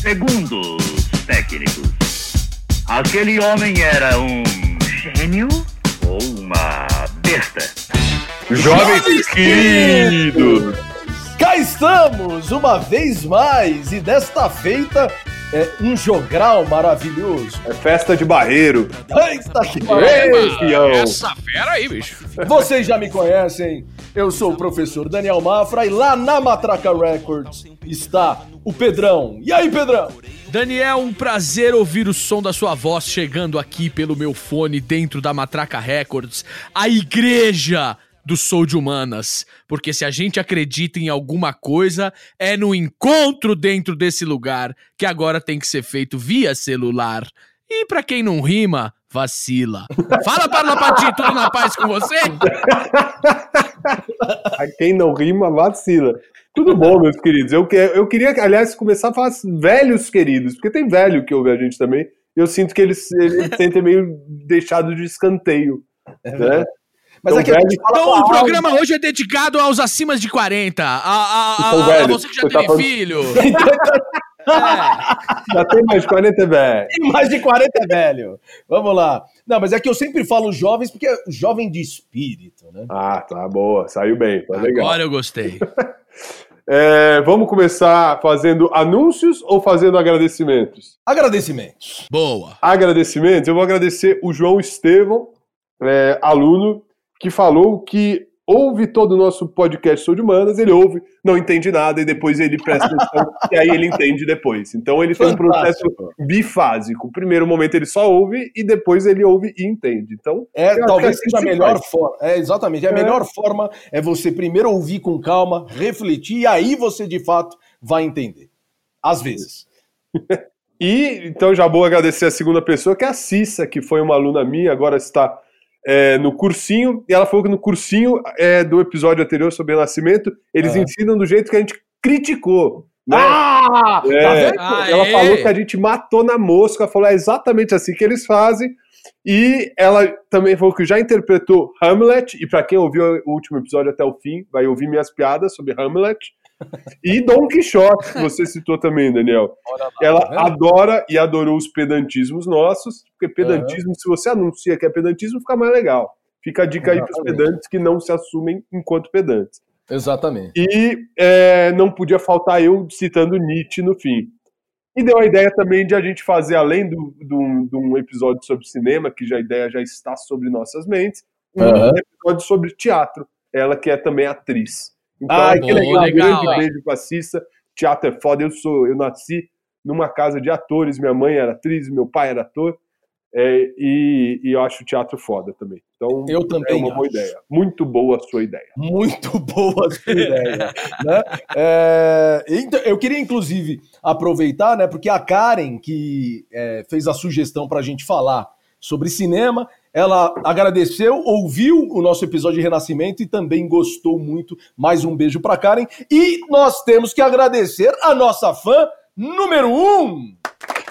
Segundo os técnicos, aquele homem era um gênio ou uma besta? Jovens queridos! Cá estamos, uma vez mais, e desta feita é um jogral maravilhoso. É festa de barreiro. Está aqui. Ei, fião. Essa fera aí, bicho. Vocês já me conhecem, eu sou o professor Daniel Mafra e lá na Matraca Records está o Pedrão. E aí, Pedrão? Daniel, um prazer ouvir o som da sua voz chegando aqui pelo meu fone dentro da Matraca Records, a igreja do Sou de Humanas. Porque se a gente acredita em alguma coisa, é no encontro dentro desse lugar, que agora tem que ser feito via celular. E pra quem não rima, vacila. Fala, Parla Pati, tudo na paz com você? A quem não rima, vacila. Tudo bom, meus queridos. Eu, eu queria, aliás, começar a falar velhos queridos, porque tem velho que ouve a gente também. E eu sinto que eles, eles sentem meio deixado de escanteio. Né? Mas Então, é fala Então, o programa hoje é dedicado aos acima de 40. A, a, a, Então, a- você que já você tá teve falando- filho. Já tem mais 40, velho. alma. Mais de 40 é velho. Vamos lá. Não, mas é que eu sempre falo jovens, porque é o jovem de espírito, né? Ah, tá, boa. Saiu bem, tá legal. Agora eu gostei. É, vamos começar fazendo anúncios ou fazendo agradecimentos? Agradecimentos. Boa. agradecimentos, eu vou agradecer o João Estevão, é, aluno, que falou que ouve todo o nosso podcast Sou de Humanas, ele ouve, não entende nada, e depois ele presta atenção, e aí ele entende depois. Então ele tem um processo Fantástico. bifásico. O primeiro momento ele só ouve, e depois ele ouve e entende. Então, É, acho talvez assim seja a melhor faz. forma. É, exatamente. A É. melhor forma é você primeiro ouvir com calma, refletir, e aí você de fato vai entender. Às vezes. E então já vou agradecer a segunda pessoa, que é a Cissa, que foi uma aluna minha, agora está é, no cursinho, e ela falou que no cursinho é, do episódio anterior sobre nascimento, eles Aham. ensinam do jeito que a gente criticou. Né? Ah! É, Tá vendo? ela falou que a gente matou na mosca, falou é exatamente assim que eles fazem. E ela também falou que já interpretou Hamlet, e para quem ouviu o último episódio até o fim, vai ouvir minhas piadas sobre Hamlet. E Dom Quixote, que você citou também, Daniel. Lá, Ela tá adora e adorou os pedantismos nossos, porque pedantismo, se você anuncia que é pedantismo, fica mais legal. Fica a dica aí para os Exatamente. pedantes que não se assumem enquanto pedantes. Exatamente. E é, não podia faltar eu citando Nietzsche no fim. E deu a ideia também de a gente fazer, além do- do- de um episódio sobre cinema, que já a ideia já está sobre nossas mentes, um Aham. episódio sobre teatro. Ela que é também atriz. Então, um que legal. grande Legal. beijo pra Cissa. Teatro é foda. Eu sou, eu nasci numa casa de atores. Minha mãe era atriz, meu pai era ator. É, e, e eu acho o teatro foda também. Então, Eu também é uma boa acho. ideia. Muito boa a sua ideia. Muito boa a sua ideia. né? É, então, eu queria, inclusive, aproveitar, né? Porque a Karen, que é, fez a sugestão para a gente falar sobre cinema, ela agradeceu, ouviu o nosso episódio de Renascimento e também gostou muito. Mais um beijo para Karen. E nós temos que agradecer a nossa fã número um,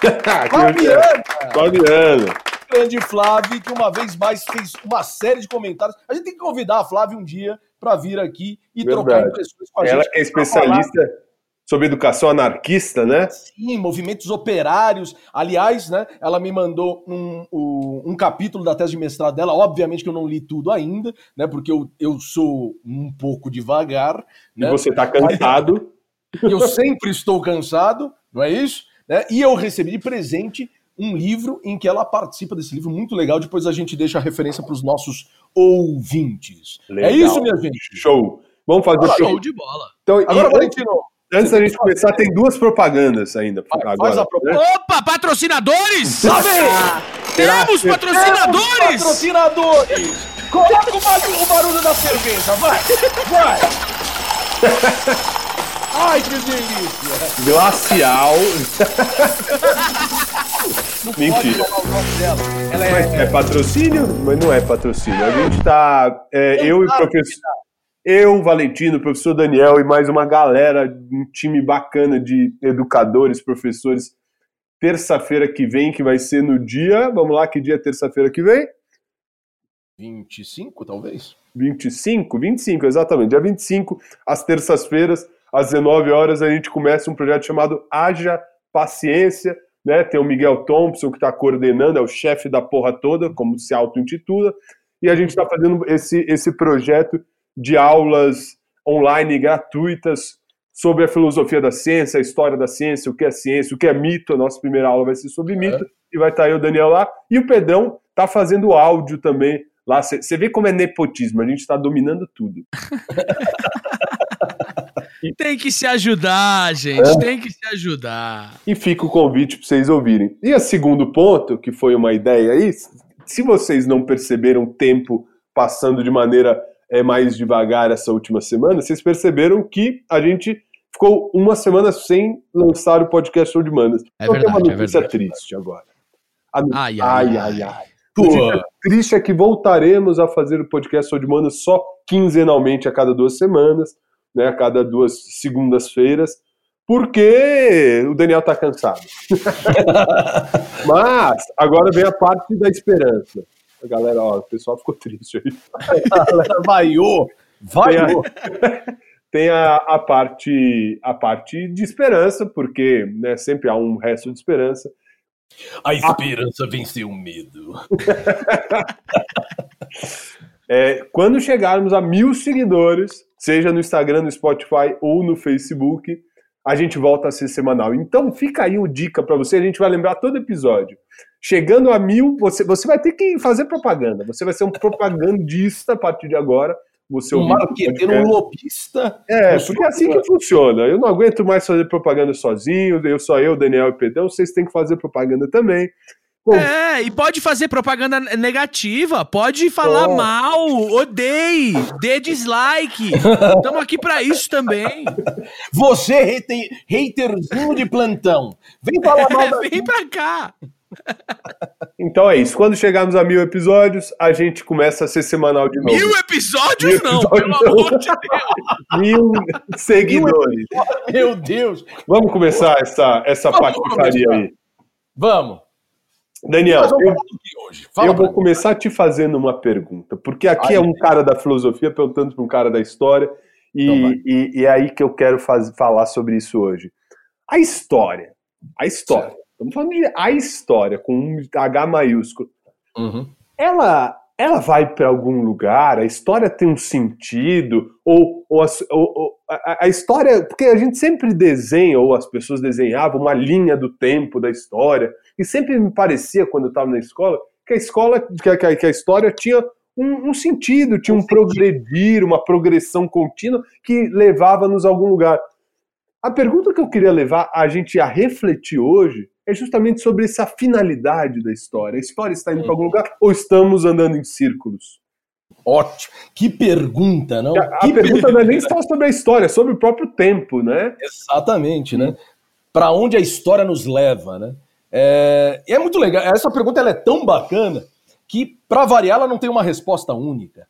Flaviana. Flaviana. grande Flávio, que uma vez mais fez uma série de comentários. A gente tem que convidar a Flávia um dia para vir aqui e trocar Verdade. impressões com a Ela gente. que é especialista sobre educação anarquista, né? Sim, movimentos operários. Aliás, né, ela me mandou um, um, capítulo da tese de mestrado dela. Obviamente que eu não li tudo ainda, né? Porque eu, eu sou um pouco devagar. E Né? você tá cansado. Eu sempre estou cansado, não é isso? Né? E eu recebi de presente um livro em que ela participa desse livro muito legal. Depois a gente deixa a referência para os nossos ouvintes. É Legal. isso, minha gente. Show. Vamos fazer. Show de bola. Então, e Agora, antes, Valentino, antes da gente começar, tem duas propagandas ainda. Agora, faz a né? Opa, patrocinadores! Sabe? Temos patrocinadores! Patrocinadores! Coloca o barulho, o barulho da cerveja, vai! Vai! Ai, que delícia! Glacial. Não Mentira. é. é patrocínio? Mas não é patrocínio. A gente tá. é, Não, eu e o professor. Eu, Valentino, o professor Daniel e mais uma galera, um time bacana de educadores, professores. Terça-feira que vem, que vai ser no dia. Vamos lá, que dia é terça-feira que vem? 25, talvez? 25? 25, exatamente. Dia 25, às terças-feiras, às 19 horas, a gente começa um projeto chamado Haja paciência, né? Tem o Miguel Thompson que está coordenando, é o chefe da porra toda, como se auto-intitula, e a gente está fazendo esse, esse projeto de aulas online gratuitas sobre a filosofia da ciência, a história da ciência, o que é ciência, o que é mito. A nossa primeira aula vai ser sobre mito, é. e vai estar tá aí o Daniel lá. E o Pedrão está fazendo áudio também lá. Você vê como é nepotismo, a gente está dominando tudo. Tem que se ajudar, gente. É. Tem que se ajudar. E fica o convite para vocês ouvirem. E o segundo ponto, que foi uma ideia aí, se vocês não perceberam o tempo passando de maneira é, mais devagar essa última semana, vocês perceberam que a gente ficou uma semana sem lançar o podcast Show de Manas. É então verdade, tem uma é notícia é triste agora. A... Ai, ai, ai. ai, ai. A triste é que voltaremos a fazer o podcast Show de Manas só quinzenalmente a cada duas semanas, né, a cada duas segundas-feiras, porque o Daniel tá cansado. Mas agora vem a parte da esperança. A galera, ó, o pessoal ficou triste aí. A galera vaiou, vaiou. Tem a, a, parte, a parte de esperança, porque né, sempre há um resto de esperança. A esperança a... venceu o medo. é, quando chegarmos a mil seguidores, seja no Instagram, no Spotify ou no Facebook, a gente volta a ser semanal. Então fica aí o dica para você, a gente vai lembrar todo episódio. Chegando a mil, você, você vai ter que fazer propaganda. Você vai ser um propagandista a partir de agora. Você um marqueteiro, um lobista. É, porque é assim que funciona. Eu não aguento mais fazer propaganda sozinho, eu só eu, Daniel e Pedrão, vocês têm que fazer propaganda também. Bom, é, e pode fazer propaganda negativa, pode falar oh. mal, odeie, dê dislike. Estamos aqui para isso também. Você, hater, haterzinho de plantão, vem falar mal. É, vem pra cá. Então é isso. Quando chegarmos a mil episódios, a gente começa a ser semanal de novo. Mil episódios, mil não, pelo amor de Deus. Mil seguidores. Meu Deus. Vamos começar essa, essa patifaria aí. Vamos. Daniel, eu, eu vou começar te fazendo uma pergunta, porque aqui é um cara da filosofia perguntando para um cara da história, e, então e, e, é aí que eu quero faz, falar sobre isso hoje. A história, a história, estamos falando de a história, com um H maiúsculo, uhum. ela, ela vai para algum lugar, a história tem um sentido, ou, ou, a, ou a, a, história, porque a gente sempre desenha, ou as pessoas desenhavam uma linha do tempo da história, e sempre me parecia, quando eu estava na escola, que a escola, que a, que a história tinha um, um, sentido, tinha um, um progredir, uma progressão contínua que levava-nos a algum lugar. A pergunta que eu queria levar a gente a refletir hoje é justamente sobre essa finalidade da história. A história está indo para algum lugar ou estamos andando em círculos? Ótimo. Que pergunta, não? A, a pergunta pergunta não é nem só sobre a história, é sobre o próprio tempo, né? Exatamente, né? Para onde a história nos leva, né? É, é muito legal. Essa pergunta ela é tão bacana que, para variar, ela não tem uma resposta única,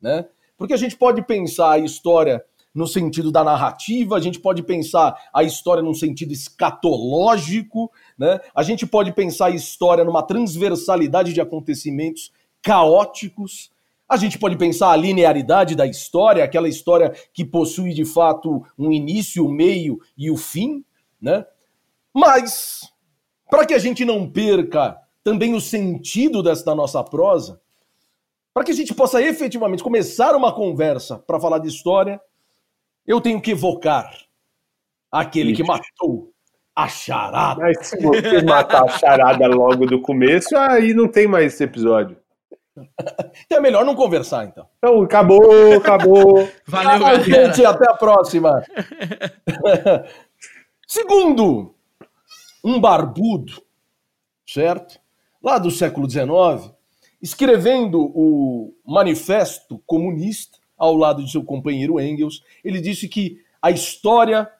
né? Porque a gente pode pensar a história no sentido da narrativa, a gente pode pensar a história num sentido escatológico, né? A gente pode pensar a história numa transversalidade de acontecimentos caóticos. A gente pode pensar a linearidade da história, aquela história que possui de fato um início, o um meio e o fim, né? Mas para que a gente não perca também o sentido desta nossa prosa, para que a gente possa efetivamente começar uma conversa para falar de história, eu tenho que evocar aquele Ixi. que matou a charada. Mas se você matar a charada logo do começo, aí não tem mais esse episódio. Então é melhor não conversar, então. Então, acabou, acabou. Valeu, ah, gente. Até a próxima. Segundo, um barbudo, certo? Lá do século XIX, escrevendo o Manifesto Comunista, ao lado de seu companheiro Engels, ele disse que a história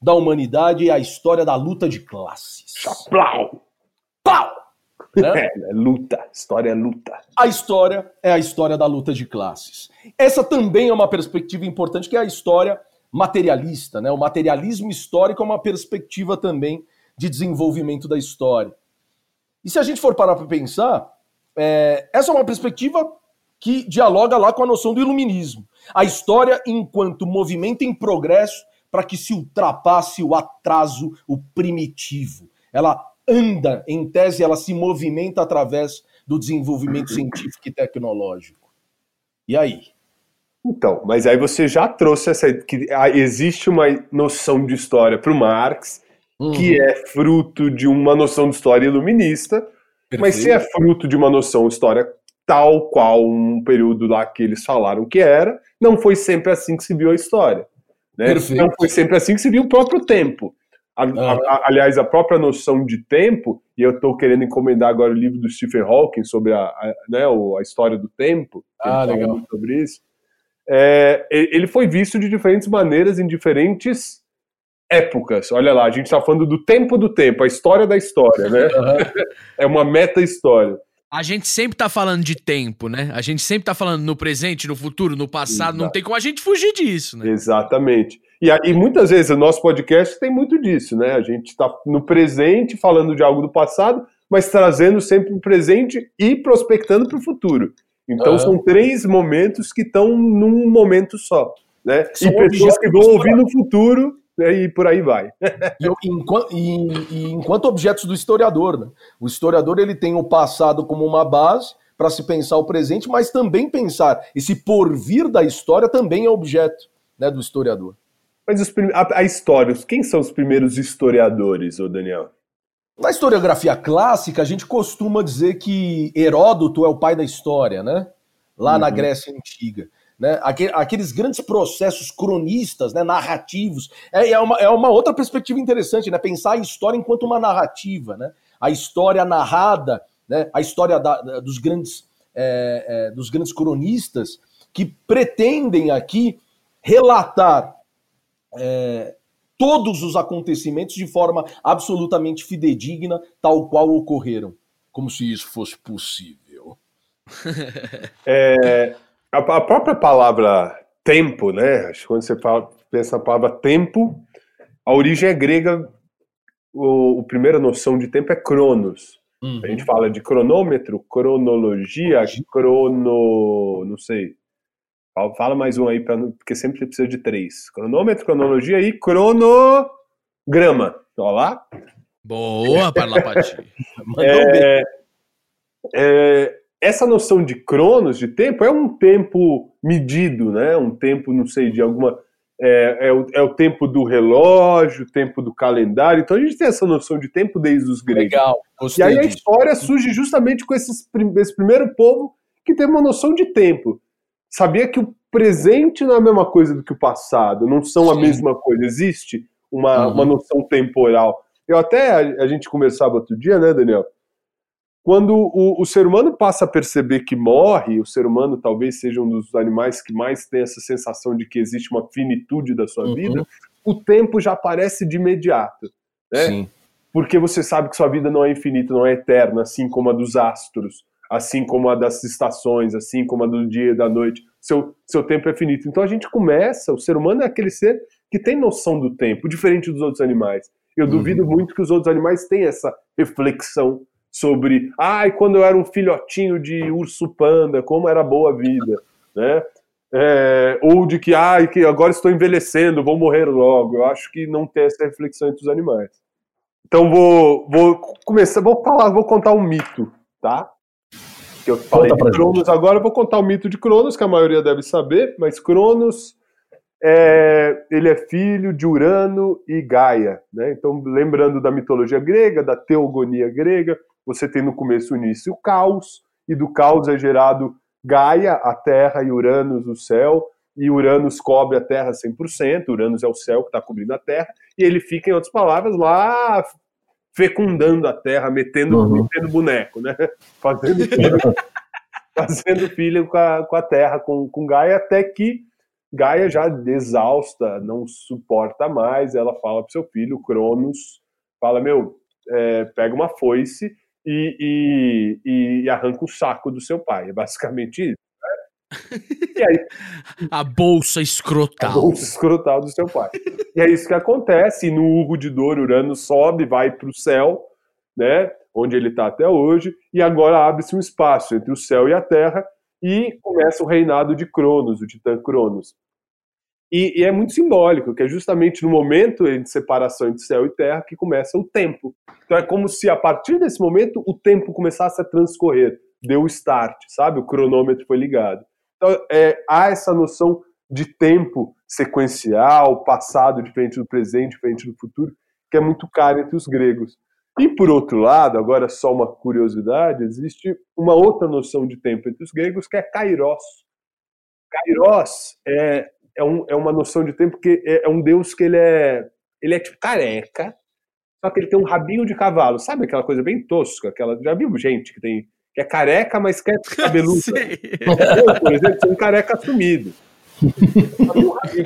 da humanidade é a história da luta de classes. Chaplau! Pau! Né? É, é luta, história é luta. A história é a história da luta de classes. Essa também é uma perspectiva importante, que é a história materialista, né? O materialismo histórico é uma perspectiva também de desenvolvimento da história. E se a gente for parar para pensar, é, essa é uma perspectiva que dialoga lá com a noção do iluminismo. A história enquanto movimento em progresso para que se ultrapasse o atraso, o primitivo. Ela anda, em tese, ela se movimenta através do desenvolvimento científico e tecnológico. E aí? Então, mas aí você já trouxe essa que existe uma noção de história para o Marx uhum. que é fruto de uma noção de história iluminista, Perfeito. mas se é fruto de uma noção de história tal qual um período lá que eles falaram que era, não foi sempre assim que se viu a história. Né? Não foi sempre assim que se viu o próprio tempo. A, a, a, aliás, a própria noção de tempo, e eu estou querendo encomendar agora o livro do Stephen Hawking sobre a, né, a história do tempo, ah, legal. sobre isso, é, ele foi visto de diferentes maneiras em diferentes épocas. Olha lá, a gente está falando do tempo do tempo, a história da história, né? Uhum. é uma meta-história. A gente sempre tá falando de tempo, né? A gente sempre tá falando no presente, no futuro, no passado. Exato. Não tem como a gente fugir disso, né? Exatamente. E, e muitas vezes o nosso podcast tem muito disso, né? A gente está no presente falando de algo do passado, mas trazendo sempre o presente e prospectando para o futuro. Então uhum. são três momentos que estão num momento só. Né? São e pessoas que vão ouvir no futuro? E por aí vai. e, enquanto, e, e, enquanto objetos do historiador, né? o historiador ele tem o passado como uma base para se pensar o presente, mas também pensar esse porvir da história também é objeto né, do historiador. Mas a, a história, quem são os primeiros historiadores, ô Daniel? Na historiografia clássica, a gente costuma dizer que Heródoto é o pai da história, né? Lá uhum. na Grécia Antiga. Né? Aqueles grandes processos cronistas, né? narrativos. É, é, uma, é uma outra perspectiva interessante, né? Pensar a história enquanto uma narrativa, né? A história narrada, né? a história da, dos, grandes, é, é, dos grandes cronistas que pretendem aqui relatar é, todos os acontecimentos de forma absolutamente fidedigna, tal qual ocorreram. Como se isso fosse possível. é, a, a, própria palavra tempo, né? Acho que quando você fala, pensa na palavra tempo, a origem é grega. O, a primeira noção de tempo é cronos. Uhum. A gente fala de cronômetro, cronologia, crono. não sei Fala mais um aí, pra, porque sempre precisa de três. Cronômetro, cronologia e cronograma. Olha lá. Boa, Parlapati. é, é, essa noção de cronos, de tempo, é um tempo medido, né? Um tempo, não sei, de alguma... É, é, o, é o tempo do relógio, o tempo do calendário. Então a gente tem essa noção de tempo desde os gregos. Legal. E aí a história surge justamente com esses, esse primeiro povo que tem uma noção de tempo sabia que o presente não é a mesma coisa do que o passado, não são Sim. a mesma coisa. Existe uma, uhum. uma noção temporal. Eu até, a, a, gente conversava outro dia, né, Daniel? Quando o, o, ser humano passa a perceber que morre, o ser humano talvez seja um dos animais que mais tem essa sensação de que existe uma finitude da sua uhum. vida, o tempo já aparece de imediato. Né? Sim. Porque você sabe que sua vida não é infinita, não é eterna, assim como a dos astros assim como a das estações, assim como a do dia e da noite. Seu, seu tempo é finito. Então a gente começa, o ser humano é aquele ser que tem noção do tempo, diferente dos outros animais. Eu uhum. duvido muito que os outros animais tenham essa reflexão sobre, ai, quando eu era um filhotinho de urso panda, como era boa a vida, né? É, ou de que, ai, que agora estou envelhecendo, vou morrer logo. Eu acho que não tem essa reflexão entre os animais. Então vou, vou começar, vou falar, vou contar um mito, tá? que eu falei Conta de Cronos agora, vou contar o mito de Cronos, que a maioria deve saber, mas Cronos é, ele é filho de Urano e Gaia, né? Então, lembrando da mitologia grega, da teogonia grega, você tem no começo o início o caos, e do caos é gerado Gaia, a terra, e Uranus, o céu, e Uranus cobre a terra 100%, Uranus é o céu que está cobrindo a terra, e ele fica, em outras palavras, lá fecundando a terra, metendo, uhum. metendo boneco, né? Fazendo filho, fazendo filho com, a, com a terra, com, com Gaia, até que Gaia já exausta, não suporta mais, ela fala pro seu filho, Cronos, fala, meu, é, pega uma foice e, e, e arranca o saco do seu pai, é basicamente isso. E aí, a bolsa escrotal. A bolsa escrotal do seu pai. E é isso que acontece. no Hugo de Dor, Urano sobe, vai para o céu, né? Onde ele está até hoje, e agora abre-se um espaço entre o céu e a terra, e começa o reinado de Cronos, o titã Cronos. E, e, é muito simbólico, que é justamente no momento de separação entre céu e terra que começa o tempo. Então é como se a partir desse momento o tempo começasse a transcorrer, deu o start, sabe? O cronômetro foi ligado. Então é, há essa noção de tempo sequencial, passado diferente do presente, diferente do futuro, que é muito cara entre os gregos. E por outro lado, agora só uma curiosidade, existe uma outra noção de tempo entre os gregos que é kairos. Kairos é, é, um, é uma noção de tempo que é, é, um deus que ele é ele é tipo careca, só que ele tem um rabinho de cavalo, sabe aquela coisa bem tosca, aquela já viu gente que tem que é careca, mas quer cabeludo. Eu, por exemplo, sou um careca assumido.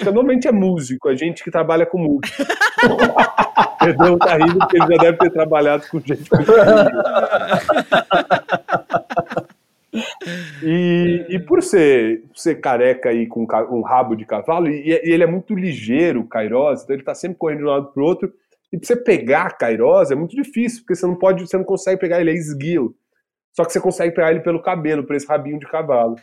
Normalmente é músico, a gente que trabalha com música. Pedrão tá rindo porque ele já deve ter trabalhado com gente com e, e por ser, ser careca aí com um rabo de cavalo, e, e ele é muito ligeiro, Kairos, então ele tá sempre correndo de um lado pro outro. E pra você pegar Kairos é muito difícil, porque você não pode, você não consegue pegar ele, é esguio. Só que você consegue pegar ele pelo cabelo, por esse rabinho de cavalo.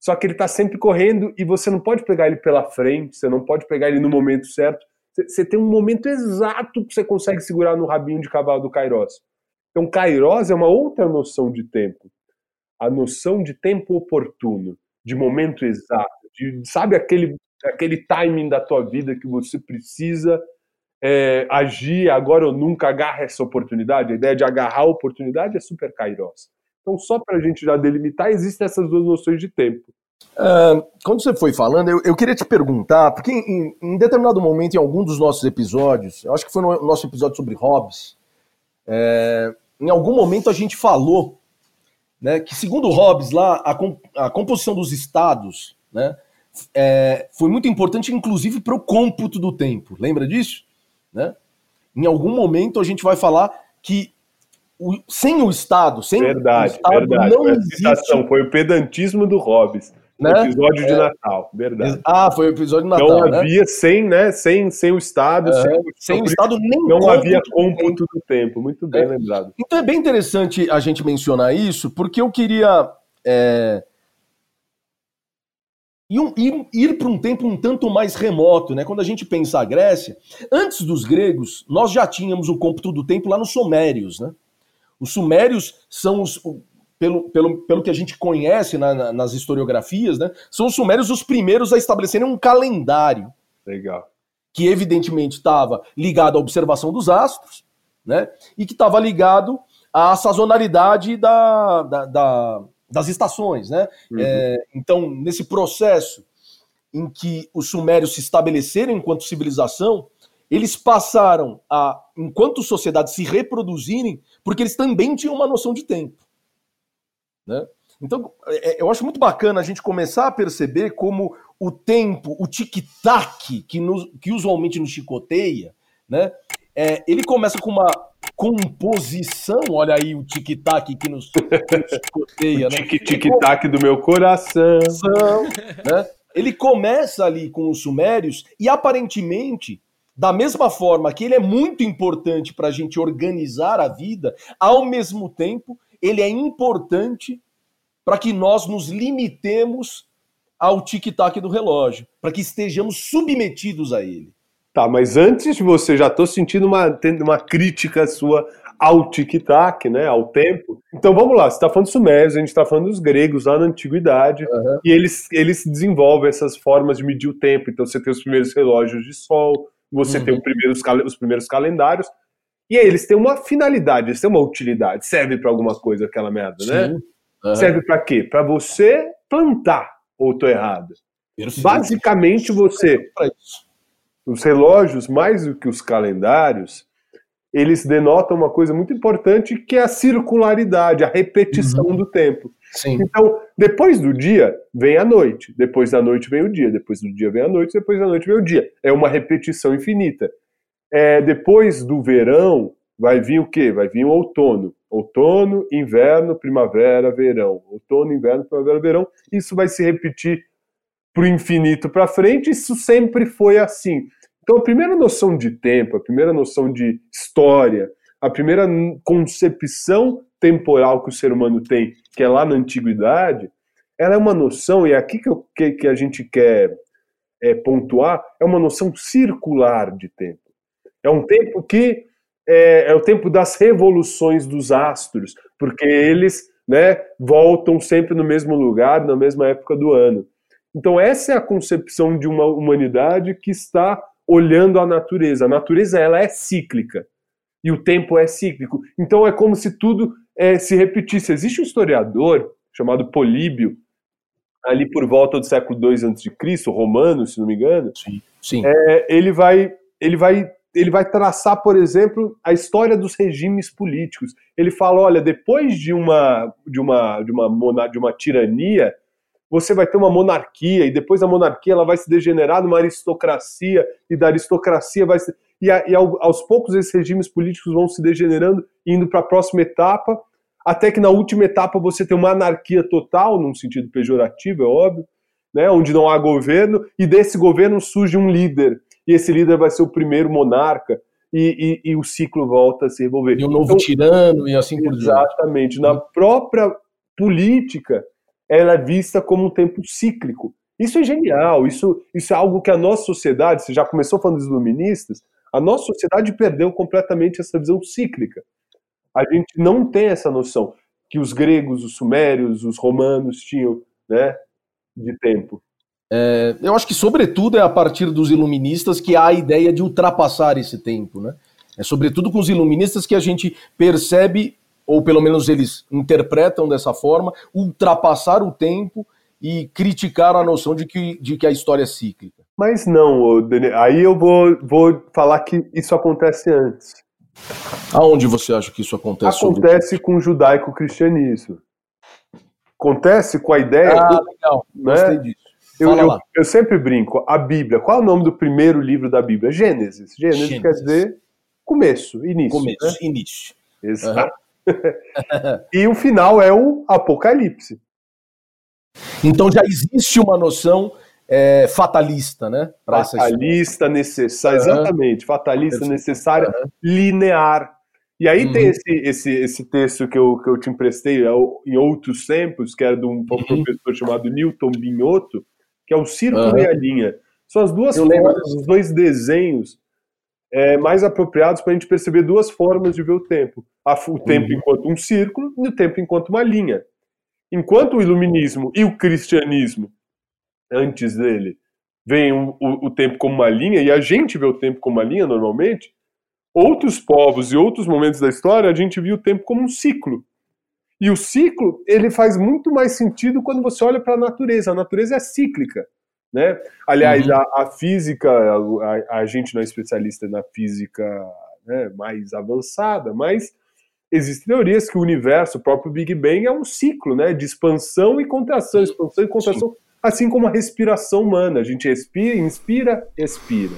Só que ele está sempre correndo e você não pode pegar ele pela frente, você não pode pegar ele no momento certo. Você tem um momento exato que você consegue segurar no rabinho de cavalo do Kairos. Então, Kairos é uma outra noção de tempo. A noção de tempo oportuno, de momento exato, de, sabe aquele, aquele timing da tua vida que você precisa é, agir agora ou nunca, agarra essa oportunidade. A ideia de agarrar a oportunidade é super Kairos. Então, só para a gente já delimitar, existem essas duas noções de tempo. Uh, quando você foi falando, eu, eu queria te perguntar, porque em, em, determinado momento, em algum dos nossos episódios, eu acho que foi no nosso episódio sobre Hobbes, é, em algum momento a gente falou né, que, segundo Hobbes, lá, a, a composição dos estados né, é, foi muito importante, inclusive, para o cômputo do tempo. Lembra disso? Né? Em algum momento a gente vai falar que o, sem o Estado, sem verdade, o Estado verdade. não existe... Citação, foi o pedantismo do Hobbes. Né? Episódio é. de Natal, verdade. Ah, foi o episódio de Natal. Não né? havia sem, né, sem, sem o Estado, é. sem, sem o Estado nem não havia cômputo do tempo. Muito bem é. lembrado. Então é bem interessante a gente mencionar isso, porque eu queria é, ir para um tempo um tanto mais remoto, né? Quando a gente pensa a Grécia, antes dos gregos, nós já tínhamos o cômputo do tempo lá nos Sumérios, né? Os sumérios são os, pelo, pelo, pelo que a gente conhece na, na, nas historiografias, né? São os sumérios os primeiros a estabelecerem um calendário. Legal. Que evidentemente estava ligado à observação dos astros, né? E que estava ligado à sazonalidade da, da, da das estações, né? Uhum. É, então, nesse processo em que os sumérios se estabeleceram enquanto civilização, eles passaram a, enquanto sociedade, se reproduzirem, porque eles também tinham uma noção de tempo. Né? Então, é, eu acho muito bacana a gente começar a perceber como o tempo, o tic-tac que, que usualmente nos chicoteia, né? É, ele começa com uma composição, olha aí o tic-tac que nos, que nos chicoteia. né? Tic-tic-tac do meu coração. Né? Ele começa ali com os sumérios e aparentemente da mesma forma que ele é muito importante para a gente organizar a vida, ao mesmo tempo, ele é importante para que nós nos limitemos ao tic-tac do relógio, para que estejamos submetidos a ele. Tá, mas antes de você, já estou sentindo uma, uma crítica sua ao tic-tac, né, ao tempo. Então vamos lá, você está falando dos sumérios, a gente está falando dos gregos lá na antiguidade, uhum. e eles, eles desenvolvem essas formas de medir o tempo. Então você tem os primeiros relógios de sol, você uhum. tem primeiros, os primeiros calendários, e aí eles têm uma finalidade, eles têm uma utilidade, serve para alguma coisa aquela merda, né? Sim. né? Uhum. Serve para quê? Para você plantar, ou tô errado? Perfeito. Basicamente você, os relógios, mais do que os calendários, eles denotam uma coisa muito importante que é a circularidade, a repetição uhum. do tempo. Sim. Então, depois do dia vem a noite, depois da noite vem o dia, depois do dia vem a noite, depois da noite vem o dia. É uma repetição infinita. É, depois do verão vai vir o quê? Vai vir o outono. Outono, inverno, primavera, verão. Outono, inverno, primavera, verão. Isso vai se repetir para o infinito para frente. Isso sempre foi assim. Então, a primeira noção de tempo, a primeira noção de história, a primeira concepção temporal que o ser humano tem, que é lá na antiguidade, ela é uma noção, e é aqui que, eu, que, que a gente quer é, pontuar é uma noção circular de tempo. É um tempo que é, é o tempo das revoluções dos astros, porque eles né, voltam sempre no mesmo lugar, na mesma época do ano. Então, essa é a concepção de uma humanidade que está olhando a natureza. A natureza ela é cíclica e o tempo é cíclico. Então, é como se tudo é, se repetisse. Existe um historiador chamado Políbio, ali por volta do século II a.C., romano, se não me engano. Sim. Sim. É, ele vai ele vai ele vai traçar, por exemplo, a história dos regimes políticos. Ele fala, olha, depois de uma de uma de uma de uma tirania, você vai ter uma monarquia e depois da monarquia ela vai se degenerar numa aristocracia e da aristocracia vai se, e, a, e aos poucos esses regimes políticos vão se degenerando indo para a próxima etapa, até que na última etapa você tem uma anarquia total, num sentido pejorativo, é óbvio, né, onde não há governo, e desse governo surge um líder e esse líder vai ser o primeiro monarca, e, e, e o ciclo volta a se revolver. E um novo então, tirano, e assim por diante. Exatamente. Na própria política, ela é vista como um tempo cíclico. Isso é genial, isso, isso é algo que a nossa sociedade, você já começou falando dos iluministas, a nossa sociedade perdeu completamente essa visão cíclica. A gente não tem essa noção que os gregos, os sumérios, os romanos tinham né, de tempo. É, eu acho que, sobretudo, é a partir dos iluministas que há a ideia de ultrapassar esse tempo. Né? É sobretudo com os iluministas que a gente percebe, ou pelo menos eles interpretam dessa forma, ultrapassar o tempo e criticar a noção de que, de que a história é cíclica. Mas não, Daniel, aí eu vou, vou falar que isso acontece antes. Aonde você acha que isso acontece? Acontece com o judaico-cristianismo. Acontece com a ideia. Ah, legal. Né? Gostei disso. Eu, eu, eu, sempre brinco, a Bíblia, qual é o nome do primeiro livro da Bíblia? Gênesis. Gênesis, Gênesis. quer dizer começo, início. Começo, né? início. Exato. Uhum. e o final é o Apocalipse. Então já existe uma noção é, fatalista, né? Fatalista, necessária, uhum. exatamente. Fatalista, necessária, uhum. linear. E aí uhum. tem esse, esse, esse texto que eu, que eu te emprestei é em outros tempos, que era de um uhum. professor chamado Newton Binotto, que é o círculo e a linha. São as duas Eu formas, lembro. os dois desenhos é, mais apropriados para a gente perceber duas formas de ver o tempo. o tempo uhum. enquanto um círculo e o tempo enquanto uma linha. Enquanto o iluminismo e o cristianismo, antes dele, veem o, o, o tempo como uma linha, e a gente vê o tempo como uma linha normalmente, outros povos e outros momentos da história, a gente viu o tempo como um ciclo. E o ciclo, ele faz muito mais sentido quando você olha para a natureza. A natureza é cíclica, né? Aliás, uhum. a, a, física, a, a, gente não é especialista na física né, mais avançada, mas existem teorias que o universo, o próprio Big Bang, é um ciclo, né? De expansão e contração, expansão e contração, Sim. assim como a respiração humana. A gente respira, inspira, expira.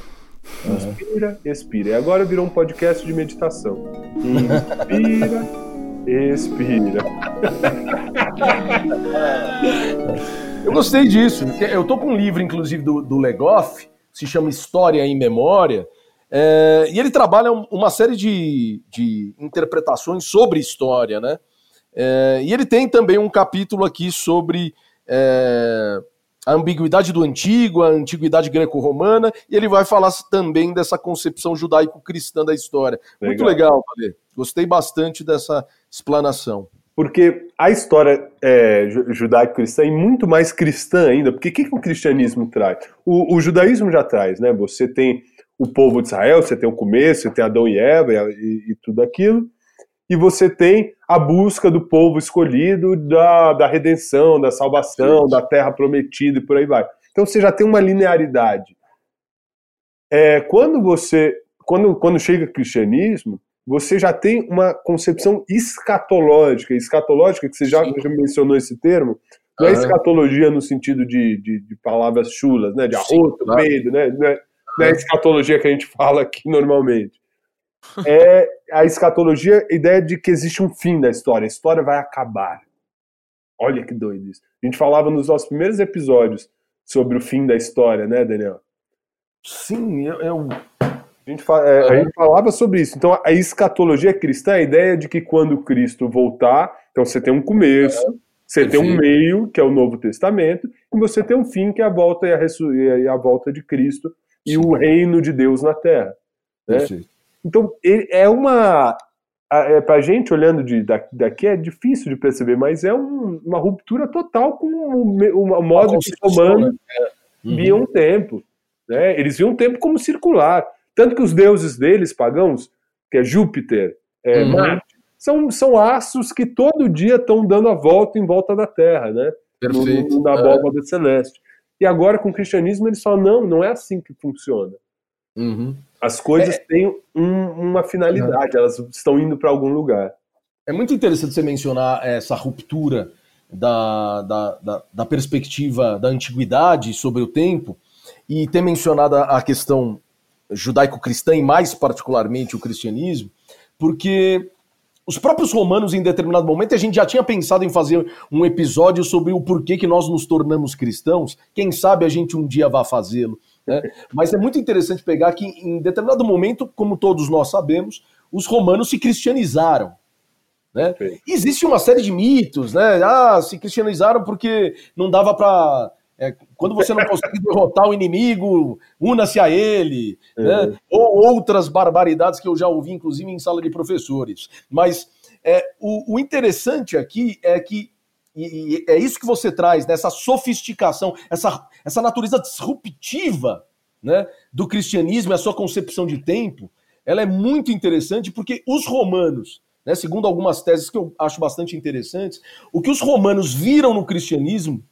Inspira, expira. E agora virou um podcast de meditação. Inspira. Expira. Eu gostei disso. Eu tô com um livro, inclusive, do, do Legoff, se chama História em Memória, é, e ele trabalha uma série de, de interpretações sobre história, né? É, e ele tem também um capítulo aqui sobre é, a ambiguidade do antigo, a antiguidade greco-romana, e ele vai falar também dessa concepção judaico-cristã da história. Legal. Muito legal, Valê. Gostei bastante dessa explanação. Porque a história é, judaico-cristã é muito mais cristã ainda, porque o que, que o cristianismo traz? O, o, judaísmo já traz, né? Você tem o povo de Israel, você tem o começo, você tem Adão e Eva e, e tudo aquilo, e você tem a busca do povo escolhido da, da redenção, da salvação, da terra prometida e por aí vai. Então você já tem uma linearidade. É, quando você, quando, quando chega o cristianismo, você já tem uma concepção escatológica. Escatológica, que você já, já mencionou esse termo, não é escatologia no sentido de, de, de palavras chulas, né? De arroto, claro. peido, né? Não é, não é escatologia que a gente fala aqui normalmente é a escatologia, a ideia de que existe um fim da história, a história vai acabar. Olha que doido isso. A gente falava nos nossos primeiros episódios sobre o fim da história, né, Daniel? Sim, eu. eu... A, gente fala, é, a gente falava sobre isso. Então, a escatologia cristã é a ideia de que quando Cristo voltar, então você tem um começo, você tem um meio, que é o Novo Testamento, que você tem um fim que é a volta e a, e a volta de Cristo e o reino de Deus na Terra. Né? Então, é uma. É, para a gente, olhando de, daqui, é difícil de perceber, mas é um, uma ruptura total com o, o modo que os romanos né? uhum. viam o tempo. Né? Eles viam o tempo como circular. Tanto que os deuses deles, pagãos, que é Júpiter, é, uhum. Marte, são, são astros que todo dia estão dando a volta em volta da Terra, né? Perfeito. No, na abóbada é. celeste. E agora com o cristianismo eles falam: não, não é assim que funciona. Uhum. As coisas é... têm um, uma finalidade, uhum. elas estão indo para algum lugar. É muito interessante você mencionar essa ruptura da, da, da, da, perspectiva da antiguidade sobre o tempo e ter mencionado a questão judaico-cristã e mais particularmente o cristianismo, porque os próprios romanos, em determinado momento, a gente já tinha pensado em fazer um episódio sobre o porquê que nós nos tornamos cristãos. Quem sabe a gente um dia vá fazê-lo. Né? Mas é muito interessante pegar que, em determinado momento, como todos nós sabemos, os romanos se cristianizaram. Né? Existe uma série de mitos, né? Ah, se cristianizaram porque não dava para é, quando você não consegue derrotar o inimigo, una-se a ele, é. né? ou outras barbaridades que eu já ouvi, inclusive em sala de professores. Mas é, o, o, interessante aqui é que e, e é isso que você traz, né? sofisticação, essa, essa natureza disruptiva né, do cristianismo e a sua concepção de tempo, ela é muito interessante porque os romanos, né, segundo algumas teses que eu acho bastante interessantes, o que os romanos viram no cristianismo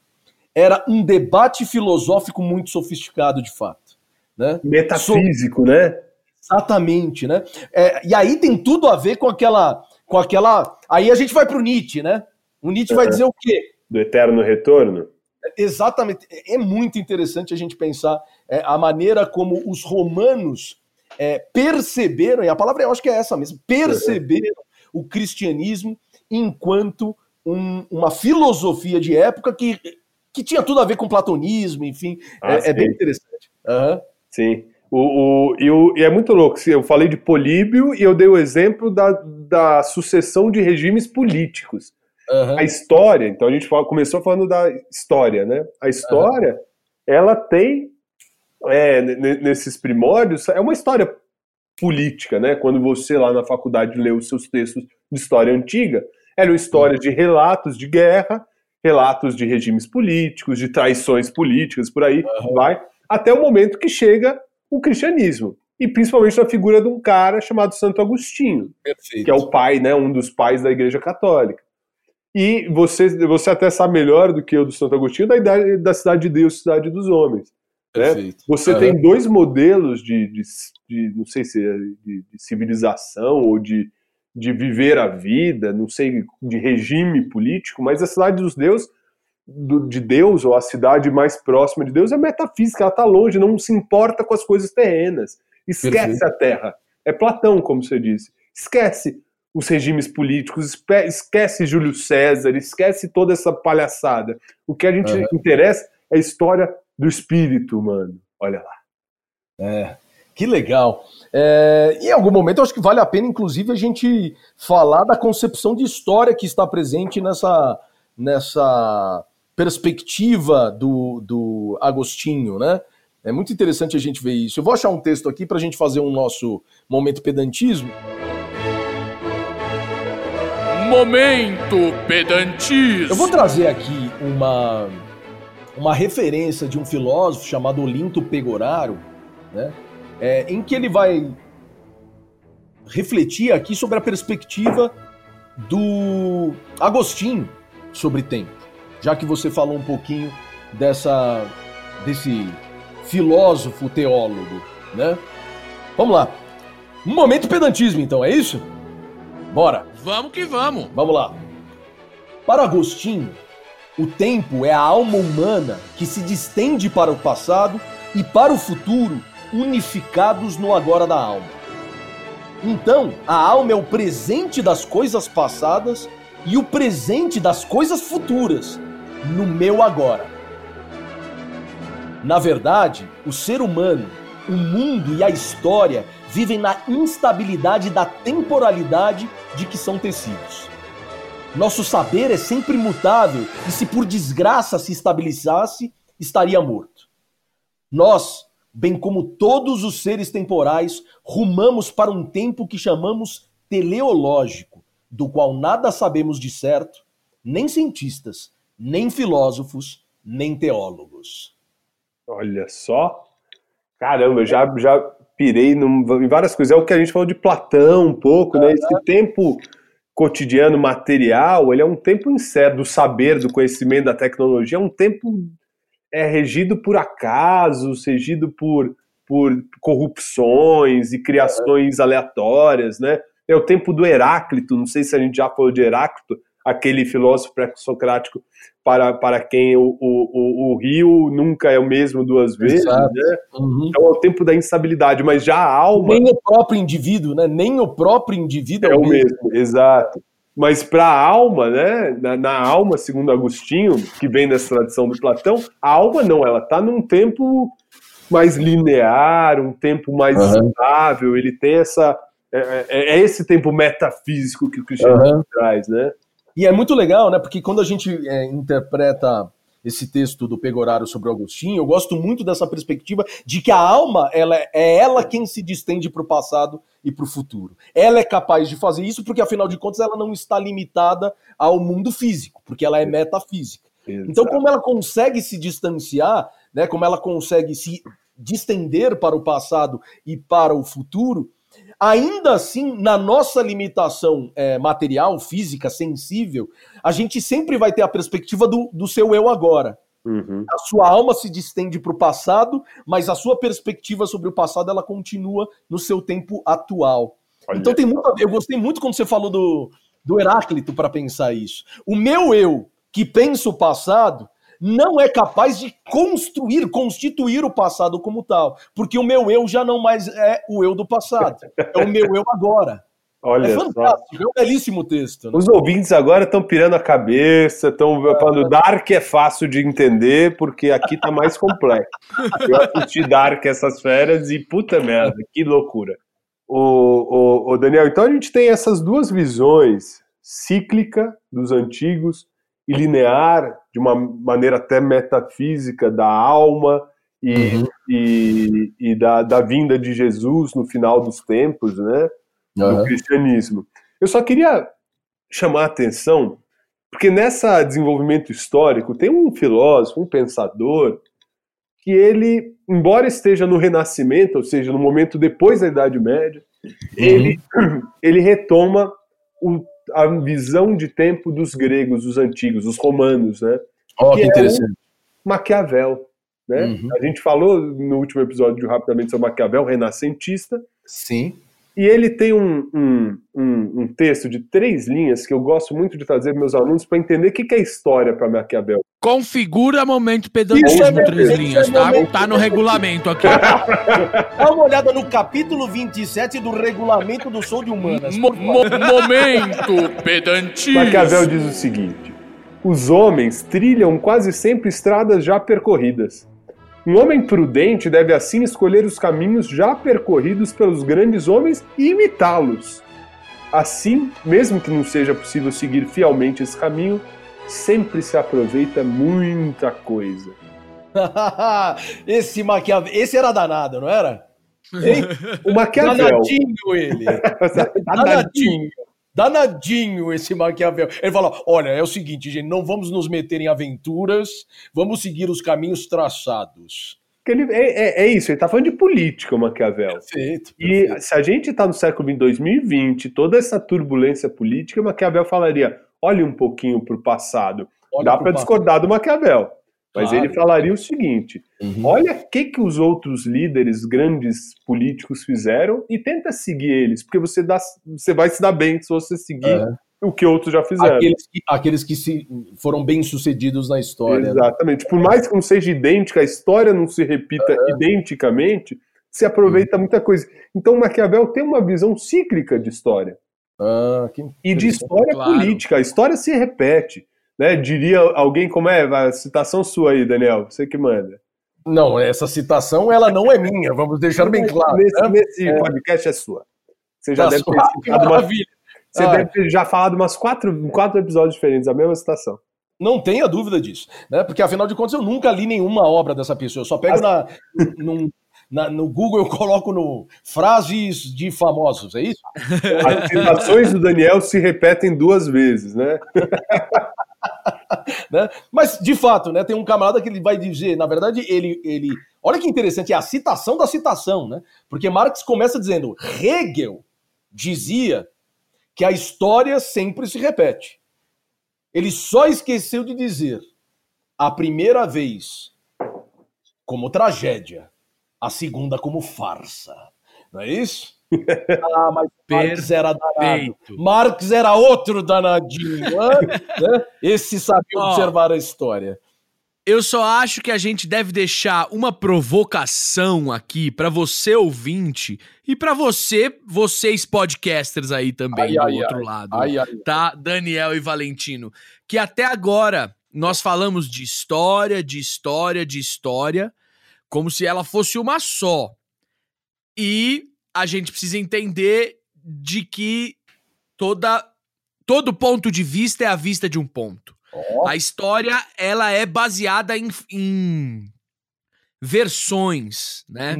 era um debate filosófico muito sofisticado, de fato. Né? Metafísico, né? Exatamente, né? É, e aí tem tudo a ver com aquela, com aquela. Aí a gente vai para o Nietzsche, né? O Nietzsche vai dizer o quê? Do eterno retorno. Exatamente. É muito interessante a gente pensar é, a maneira como os romanos é, perceberam, e a palavra eu acho que é essa mesmo, perceberam o cristianismo enquanto um, uma filosofia de época que que tinha tudo a ver com platonismo, enfim, ah, é, é, bem interessante. Uhum. Sim. O, o, e, o, e é muito louco. Eu falei de Políbio e eu dei o exemplo da, da sucessão de regimes políticos. Uhum. A história, então a gente fala, começou falando da história, né? A história, uhum. ela tem, é, nesses primórdios, é uma história política, né? Quando você lá na faculdade lê os seus textos de história antiga, eram histórias de relatos de guerra relatos de regimes políticos, de traições políticas, por aí uhum. vai, até o momento que chega o cristianismo. E principalmente na figura de um cara chamado Santo Agostinho, Perfeito. que é o pai, né, um dos pais da Igreja Católica. E você, você até sabe melhor do que eu do Santo Agostinho da, idade, da cidade de Deus, cidade dos homens. Né? Você uhum. tem dois modelos de, de, de, não sei se é de, de civilização ou de, de viver a vida, não sei, de regime político, mas a cidade dos deuses, do, de Deus, ou a cidade mais próxima de Deus, é metafísica, ela está longe, não se importa com as coisas terrenas. Esquece Perfeito. a terra. É Platão, como você disse. Esquece os regimes políticos, esquece Júlio César, esquece toda essa palhaçada. O que a gente uhum. interessa é a história do espírito humano. Olha lá. É, que legal. É, em algum momento, eu acho que vale a pena, inclusive, a gente falar da concepção de história que está presente nessa, nessa perspectiva do, do Agostinho, né? É muito interessante a gente ver isso. Eu vou achar um texto aqui para a gente fazer um nosso momento pedantismo. Momento pedantismo. Eu vou trazer aqui uma, uma referência de um filósofo chamado Olinto Pegoraro, né? É, em que ele vai refletir aqui sobre a perspectiva do Agostinho sobre tempo, já que você falou um pouquinho dessa desse filósofo teólogo, né? Vamos lá. Um momento pedantismo, então, é isso? Bora. Vamos que vamos. Vamos lá. Para Agostinho, o tempo é a alma humana que se distende para o passado e para o futuro unificados no agora da alma. Então, a alma é o presente das coisas passadas e o presente das coisas futuras, no meu agora. Na verdade, o ser humano, o mundo e a história vivem na instabilidade da temporalidade de que são tecidos. Nosso saber é sempre mutável e se por desgraça se estabilizasse, estaria morto. Nós, bem como todos os seres temporais, rumamos para um tempo que chamamos teleológico, do qual nada sabemos de certo, nem cientistas, nem filósofos, nem teólogos. Olha só. Caramba, eu já, já pirei num, em várias coisas. É o que a gente falou de Platão um pouco, né? Esse tempo cotidiano material, ele é um tempo incerto do saber, do conhecimento, da tecnologia, é um tempo é regido por acasos, regido por, por corrupções e criações aleatórias, né? É o tempo do Heráclito, não sei se a gente já falou de Heráclito, aquele filósofo pré-socrático para, para quem o, o, o, rio nunca é o mesmo duas vezes, né? Uhum. Então é o tempo da instabilidade, mas já a alma... Nem o próprio indivíduo, né? Nem o próprio indivíduo é, é o mesmo. mesmo. Exato. Mas para a alma, né? Na, na, alma, segundo Agostinho, que vem dessa tradição do Platão, a alma não, ela está num tempo mais linear, um tempo mais uhum. estável, ele tem essa... É, é, é, esse tempo metafísico que o cristianismo uhum. traz, né? E é muito legal, né? Porque quando a gente é, interpreta esse texto do Pegorário sobre o Agostinho, eu gosto muito dessa perspectiva de que a alma ela é ela quem se distende para o passado e para o futuro. Ela é capaz de fazer isso porque, afinal de contas, ela não está limitada ao mundo físico, porque ela é metafísica. Exato. Então, como ela consegue se distanciar, né, como ela consegue se distender para o passado e para o futuro, ainda assim, na nossa limitação é, material, física, sensível, a gente sempre vai ter a perspectiva do, do seu eu agora. Uhum. A sua alma se distende para o passado, mas a sua perspectiva sobre o passado ela continua no seu tempo atual. Olha. Então tem muito Eu gostei muito quando você falou do, do Heráclito para pensar isso. O meu eu que pensa o passado não é capaz de construir, constituir o passado como tal, porque o meu eu já não mais é o eu do passado, é o meu eu agora. Olha é fantástico, só. é um belíssimo texto. Né? Os ouvintes agora estão pirando a cabeça, estão falando Dark é fácil de entender, porque aqui tá mais complexo. Eu assisti Dark essas férias e puta merda, que loucura. O, o, o Daniel, então a gente tem essas duas visões cíclica dos antigos e linear, de uma maneira até metafísica, da alma e, uhum. e, e da, da, vinda de Jesus no final dos tempos, né? Uhum. Do cristianismo. Eu só queria chamar a atenção, porque nessa desenvolvimento histórico tem um filósofo, um pensador, que ele, embora esteja no Renascimento, ou seja, no momento depois da Idade Média, uhum. ele, ele retoma o a visão de tempo dos gregos, dos antigos, dos romanos, né? Oh, que, que interessante. É Maquiavel, né? Uhum. A gente falou no último episódio rapidamente sobre Maquiavel, renascentista. Sim. E ele tem um, um, um, um, texto de três linhas que eu gosto muito de trazer para meus alunos para entender o que, que é história para Maquiavel. Configura momento pedantismo, é três linhas, é tá? Tá no regulamento aqui. Dá uma olhada no capítulo 27 do regulamento do Sou de Humanas. Mo mo momento pedantismo. Maquiavel diz o seguinte: os homens trilham quase sempre estradas já percorridas um homem prudente deve assim escolher os caminhos já percorridos pelos grandes homens e imitá-los. Assim, mesmo que não seja possível seguir fielmente esse caminho, sempre se aproveita muita coisa. esse Maquiavel, esse era danado, não era? Hein? O Maquiavel. Danadinho ele. danadinho. Danadinho esse Maquiavel. Ele fala: olha, é o seguinte, gente, não vamos nos meter em aventuras, vamos seguir os caminhos traçados. Ele, é, é, é isso, ele está falando de política, o Maquiavel. Perfeito, perfeito. E se a gente está no século XX, 2020, toda essa turbulência política, Maquiavel falaria: olhe um pouquinho para o passado. Olha Dá para discordar do Maquiavel. Mas claro. ele falaria o seguinte: uhum. olha o que, que os outros líderes, grandes políticos fizeram e tenta seguir eles, porque você, dá, você vai se dar bem se você seguir é. o que outros já fizeram. Aqueles que, aqueles que se, foram bem-sucedidos na história. Né? Exatamente. Né? Por mais que não seja idêntica, a história não se repita é. identicamente, se aproveita uhum. muita coisa. Então Maquiavel tem uma visão cíclica de história. Ah, e de história claro. política. A história se repete né? Diria alguém como é a citação sua aí, Daniel, você que manda. Não, essa citação ela não é minha, vamos deixar bem claro. Nesse, né? nesse é. podcast é sua. Você já tá deve ter citado uma, Você ah, deve ter já falado umas quatro, quatro episódios diferentes, a mesma citação. Não tenha dúvida disso, né? Porque afinal de contas eu nunca li nenhuma obra dessa pessoa. Eu só pego As... na, num, na, no Google, eu coloco no frases de famosos, é isso? As citações do Daniel se repetem duas vezes, né? né? Mas, de fato, né, tem um camarada que ele vai dizer, na verdade, ele, ele. Olha que interessante, é a citação da citação, né? Porque Marx começa dizendo: Hegel dizia que a história sempre se repete. Ele só esqueceu de dizer a primeira vez como tragédia, a segunda como farsa. Não é isso? Ah, mas Marx era danado. Marx era outro danadinho. né? Esse sabia observar a história. Eu só acho que a gente deve deixar uma provocação aqui para você ouvinte e para você, vocês podcasters aí também ai, do ai, outro ai, lado, tá? Daniel e Valentino, que até agora nós falamos de história, de história, de história, como se ela fosse uma só. E a gente precisa entender de que toda todo ponto de vista é a vista de um ponto. Oh. A história, ela é baseada em, em versões, né?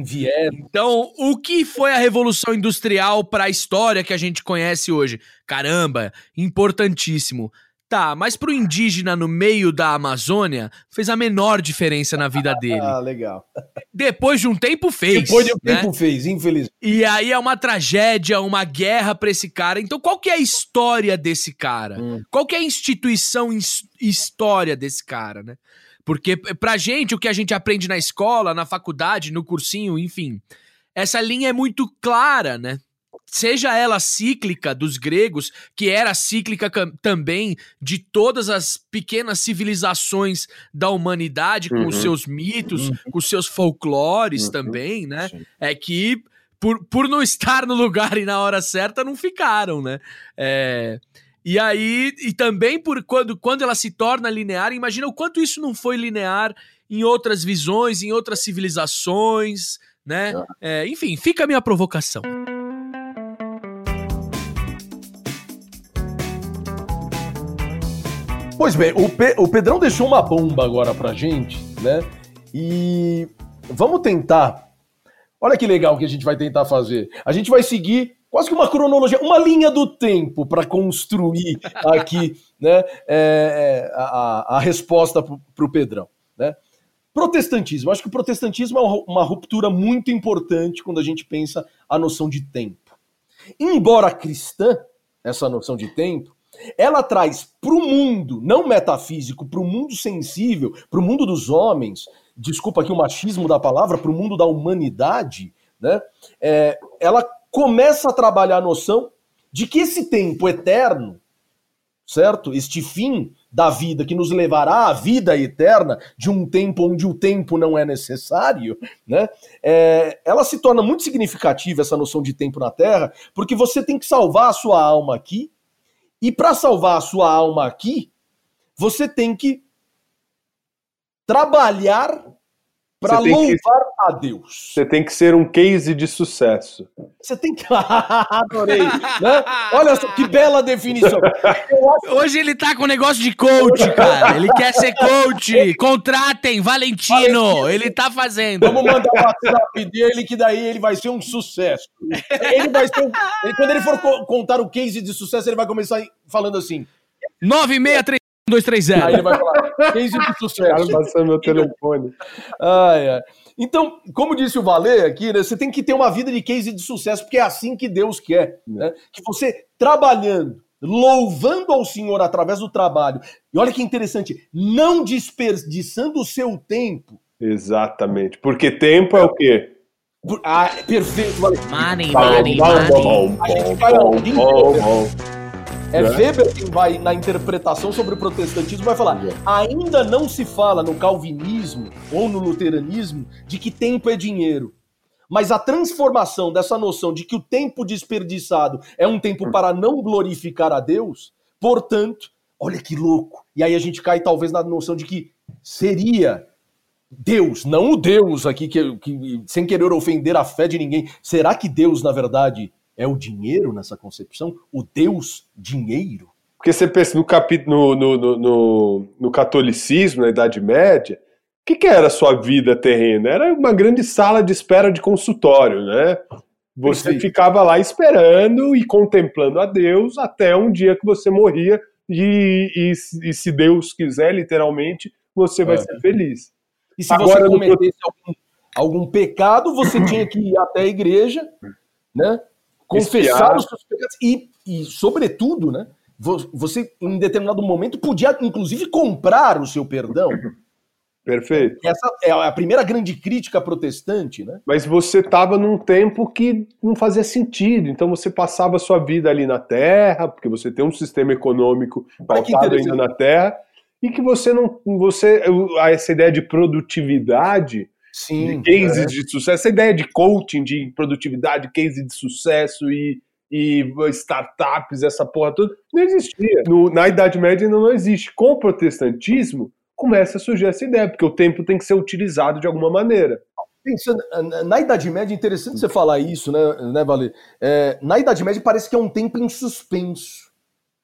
Então, o que foi a revolução industrial para a história que a gente conhece hoje? Caramba, importantíssimo. Tá, mas pro indígena no meio da Amazônia, fez a menor diferença na vida dele. Ah, legal. Depois de um tempo fez. Depois de um né? tempo fez, infelizmente. E aí é uma tragédia, uma guerra pra esse cara. Então qual que é a história desse cara? Hum. Qual que é a instituição história desse cara, né? Porque pra gente, o que a gente aprende na escola, na faculdade, no cursinho, enfim, essa linha é muito clara, né? Seja ela cíclica dos gregos, que era cíclica também de todas as pequenas civilizações da humanidade, com uhum. os seus mitos, uhum. com os seus folclores uhum. também, né? Sim. É que por, por não estar no lugar e na hora certa, não ficaram, né? É, e aí, e também por quando, quando ela se torna linear, imagina o quanto isso não foi linear em outras visões, em outras civilizações, né? Ah. É, enfim, fica a minha provocação. Pois bem, o, Pe o Pedrão deixou uma bomba agora pra gente, né? E vamos tentar. Olha que legal que a gente vai tentar fazer. A gente vai seguir quase que uma cronologia, uma linha do tempo para construir aqui né, é, é a, a, resposta para o Pedrão. Né? Protestantismo. Acho que o protestantismo é uma ruptura muito importante quando a gente pensa a noção de tempo. Embora cristã, essa noção de tempo, ela traz para o mundo, não metafísico, para o mundo sensível, para o mundo dos homens, desculpa aqui o machismo da palavra, para o mundo da humanidade, né? É, ela começa a trabalhar a noção de que esse tempo eterno, certo? Este fim da vida que nos levará à vida eterna, de um tempo onde o tempo não é necessário, né? É, ela se torna muito significativa, essa noção de tempo na Terra, porque você tem que salvar a sua alma aqui, e para salvar a sua alma aqui, você tem que trabalhar para louvar que, a Deus. Você tem que ser um case de sucesso. Você tem que. Adorei. Né? Olha só que bela definição. Acho... Hoje ele tá com negócio de coach, cara. Ele quer ser coach. Contratem, Valentino. Valentino. Ele tá fazendo. Vamos mandar o WhatsApp dele, que daí ele vai ser um sucesso. Ele vai ser um... ele, quando ele for contar o case de sucesso, ele vai começar falando assim: 963. 230. Aí ele vai falar, case de sucesso. Passando meu telefone. Ai, ai. Então, como disse o Valer aqui, né, você tem que ter uma vida de case de sucesso, porque é assim que Deus quer. Né? Que você trabalhando, louvando ao Senhor através do trabalho, e olha que interessante, não desperdiçando o seu tempo. Exatamente. Porque tempo é o quê? Ah, perfeito, Valer. Money, money, money. A gente vai é, é Weber quem vai, na interpretação sobre o protestantismo, vai falar: ainda não se fala no calvinismo ou no luteranismo de que tempo é dinheiro. Mas a transformação dessa noção de que o tempo desperdiçado é um tempo para não glorificar a Deus, portanto, olha que louco. E aí a gente cai talvez na noção de que seria Deus, não o Deus aqui, que, que, sem querer ofender a fé de ninguém. Será que Deus, na verdade, é o dinheiro nessa concepção? O Deus dinheiro? Porque você pensa no, capítulo, no, no, no, no catolicismo, na Idade Média, o que, que, era a sua vida terrena? Era uma grande sala de espera de consultório, né? Você Perfeito. ficava lá esperando e contemplando a Deus até um dia que você morria e, e, e se Deus quiser, literalmente, você vai é. ser feliz. E se Agora, você cometesse algum, algum pecado, você tinha que ir até a igreja, né? Confessar os seus pecados e, e, sobretudo, né? Você, em determinado momento, podia, inclusive, comprar o seu perdão. Perfeito. Essa é a primeira grande crítica protestante, né? Mas você estava num tempo que não fazia sentido, então você passava a sua vida ali na Terra, porque você tem um sistema econômico pautado ainda na Terra, e que você não. Você, essa ideia de produtividade, Sim, de cases é. de sucesso, essa ideia de coaching, de produtividade, case de sucesso e, e startups, essa porra toda, não existia. No, na Idade Média ainda não existe. Com o protestantismo começa a surgir essa ideia, porque o tempo tem que ser utilizado de alguma maneira. Pensando, na Idade Média, é interessante você falar isso, né, né Valer? É, na Idade Média parece que é um tempo em suspenso.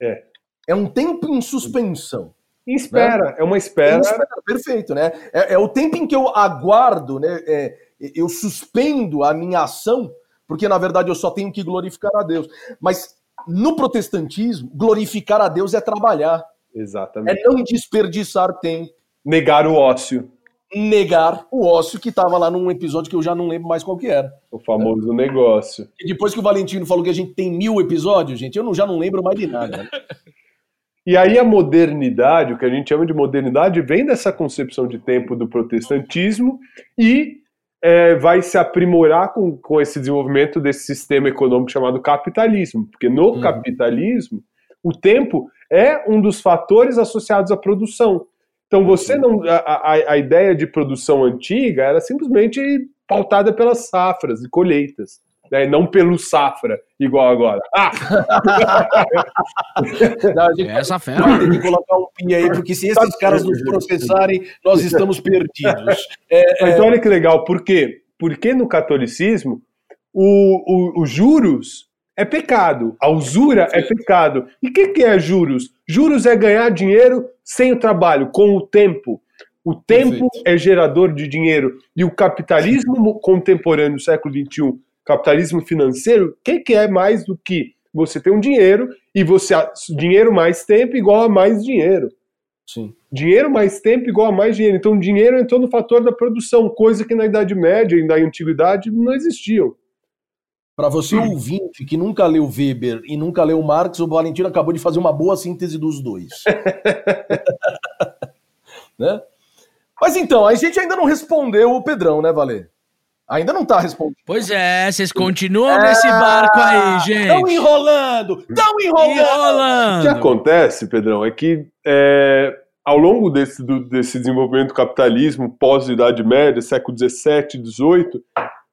É. É um tempo em suspensão. Espera, né? é uma espera. espera. Perfeito, né? É, é, o tempo em que eu aguardo, né? É, eu suspendo a minha ação, porque na verdade eu só tenho que glorificar a Deus. Mas no protestantismo, glorificar a Deus é trabalhar. Exatamente. É não desperdiçar tempo. Negar o ócio. Negar o ócio que estava lá num episódio que eu já não lembro mais qual que era. O famoso é. negócio. E depois que o Valentino falou que a gente tem mil episódios, gente, eu não, já não lembro mais de nada. E aí a modernidade, o que a gente chama de modernidade, vem dessa concepção de tempo do protestantismo e é, vai se aprimorar com, com esse desenvolvimento desse sistema econômico chamado capitalismo. Porque no uhum. capitalismo, o tempo é um dos fatores associados à produção. Então você não. A, a, a ideia de produção antiga era simplesmente pautada pelas safras e colheitas. Né, não pelo safra, igual agora. Ah! não, gente Essa fera. Vai ter que colocar um pin aí, porque se esses caras nos processarem, nós estamos perdidos. É, Mas é... olha que legal, por quê? Porque no catolicismo, o, o, os juros é pecado. A usura é pecado. E o que, que é juros? Juros é ganhar dinheiro sem o trabalho, com o tempo. O tempo Perfeito. é gerador de dinheiro. E o capitalismo contemporâneo do século XXI, capitalismo financeiro, o que, que é mais do que você ter um dinheiro e você dinheiro mais tempo igual a mais dinheiro. Sim. Dinheiro mais tempo igual a mais dinheiro. Então, dinheiro entrou no fator da produção, coisa que na Idade Média e na Antiguidade não existiam. Para você hum. ouvinte que nunca leu Weber e nunca leu Marx, o Valentino acabou de fazer uma boa síntese dos dois. né? Mas então, a gente ainda não respondeu o Pedrão, né, Valer? Ainda não tá respondendo. Pois é, vocês continuam é... nesse barco aí, gente. Estão enrolando, estão enrolando. enrolando. O que acontece, Pedrão, é que é, ao longo desse, do, desse desenvolvimento do capitalismo pós-Idade Média, século XVII, XVIII,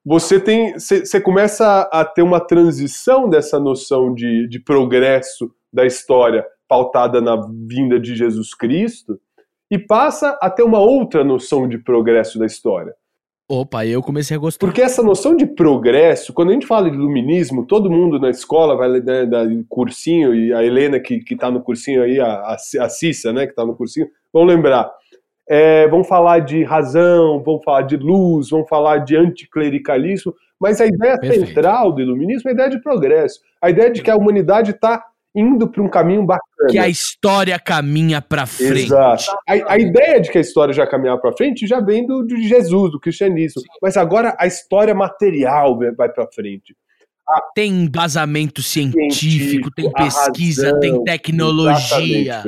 você tem você começa a ter uma transição dessa noção de, de progresso da história pautada na vinda de Jesus Cristo e passa a ter uma outra noção de progresso da história. Opa, eu comecei a gostar. Porque essa noção de progresso, quando a gente fala de iluminismo, todo mundo na escola vai né, dar cursinho, e a Helena que, que tá no cursinho aí, a, a Cissa, né, que tá no cursinho, vão lembrar é, vão falar de razão, vão falar de luz, vão falar de anticlericalismo, mas a ideia Perfeito. central do iluminismo é a ideia de progresso, a ideia de que a humanidade está indo para um caminho bacana. Que a história caminha para frente. Exato. A, a, ideia de que a história já caminhar para frente já vem do, de Jesus, do cristianismo. Sim. Mas agora a história material vai para frente. A... Tem embasamento científico, científico tem pesquisa, razão, tem tecnologia.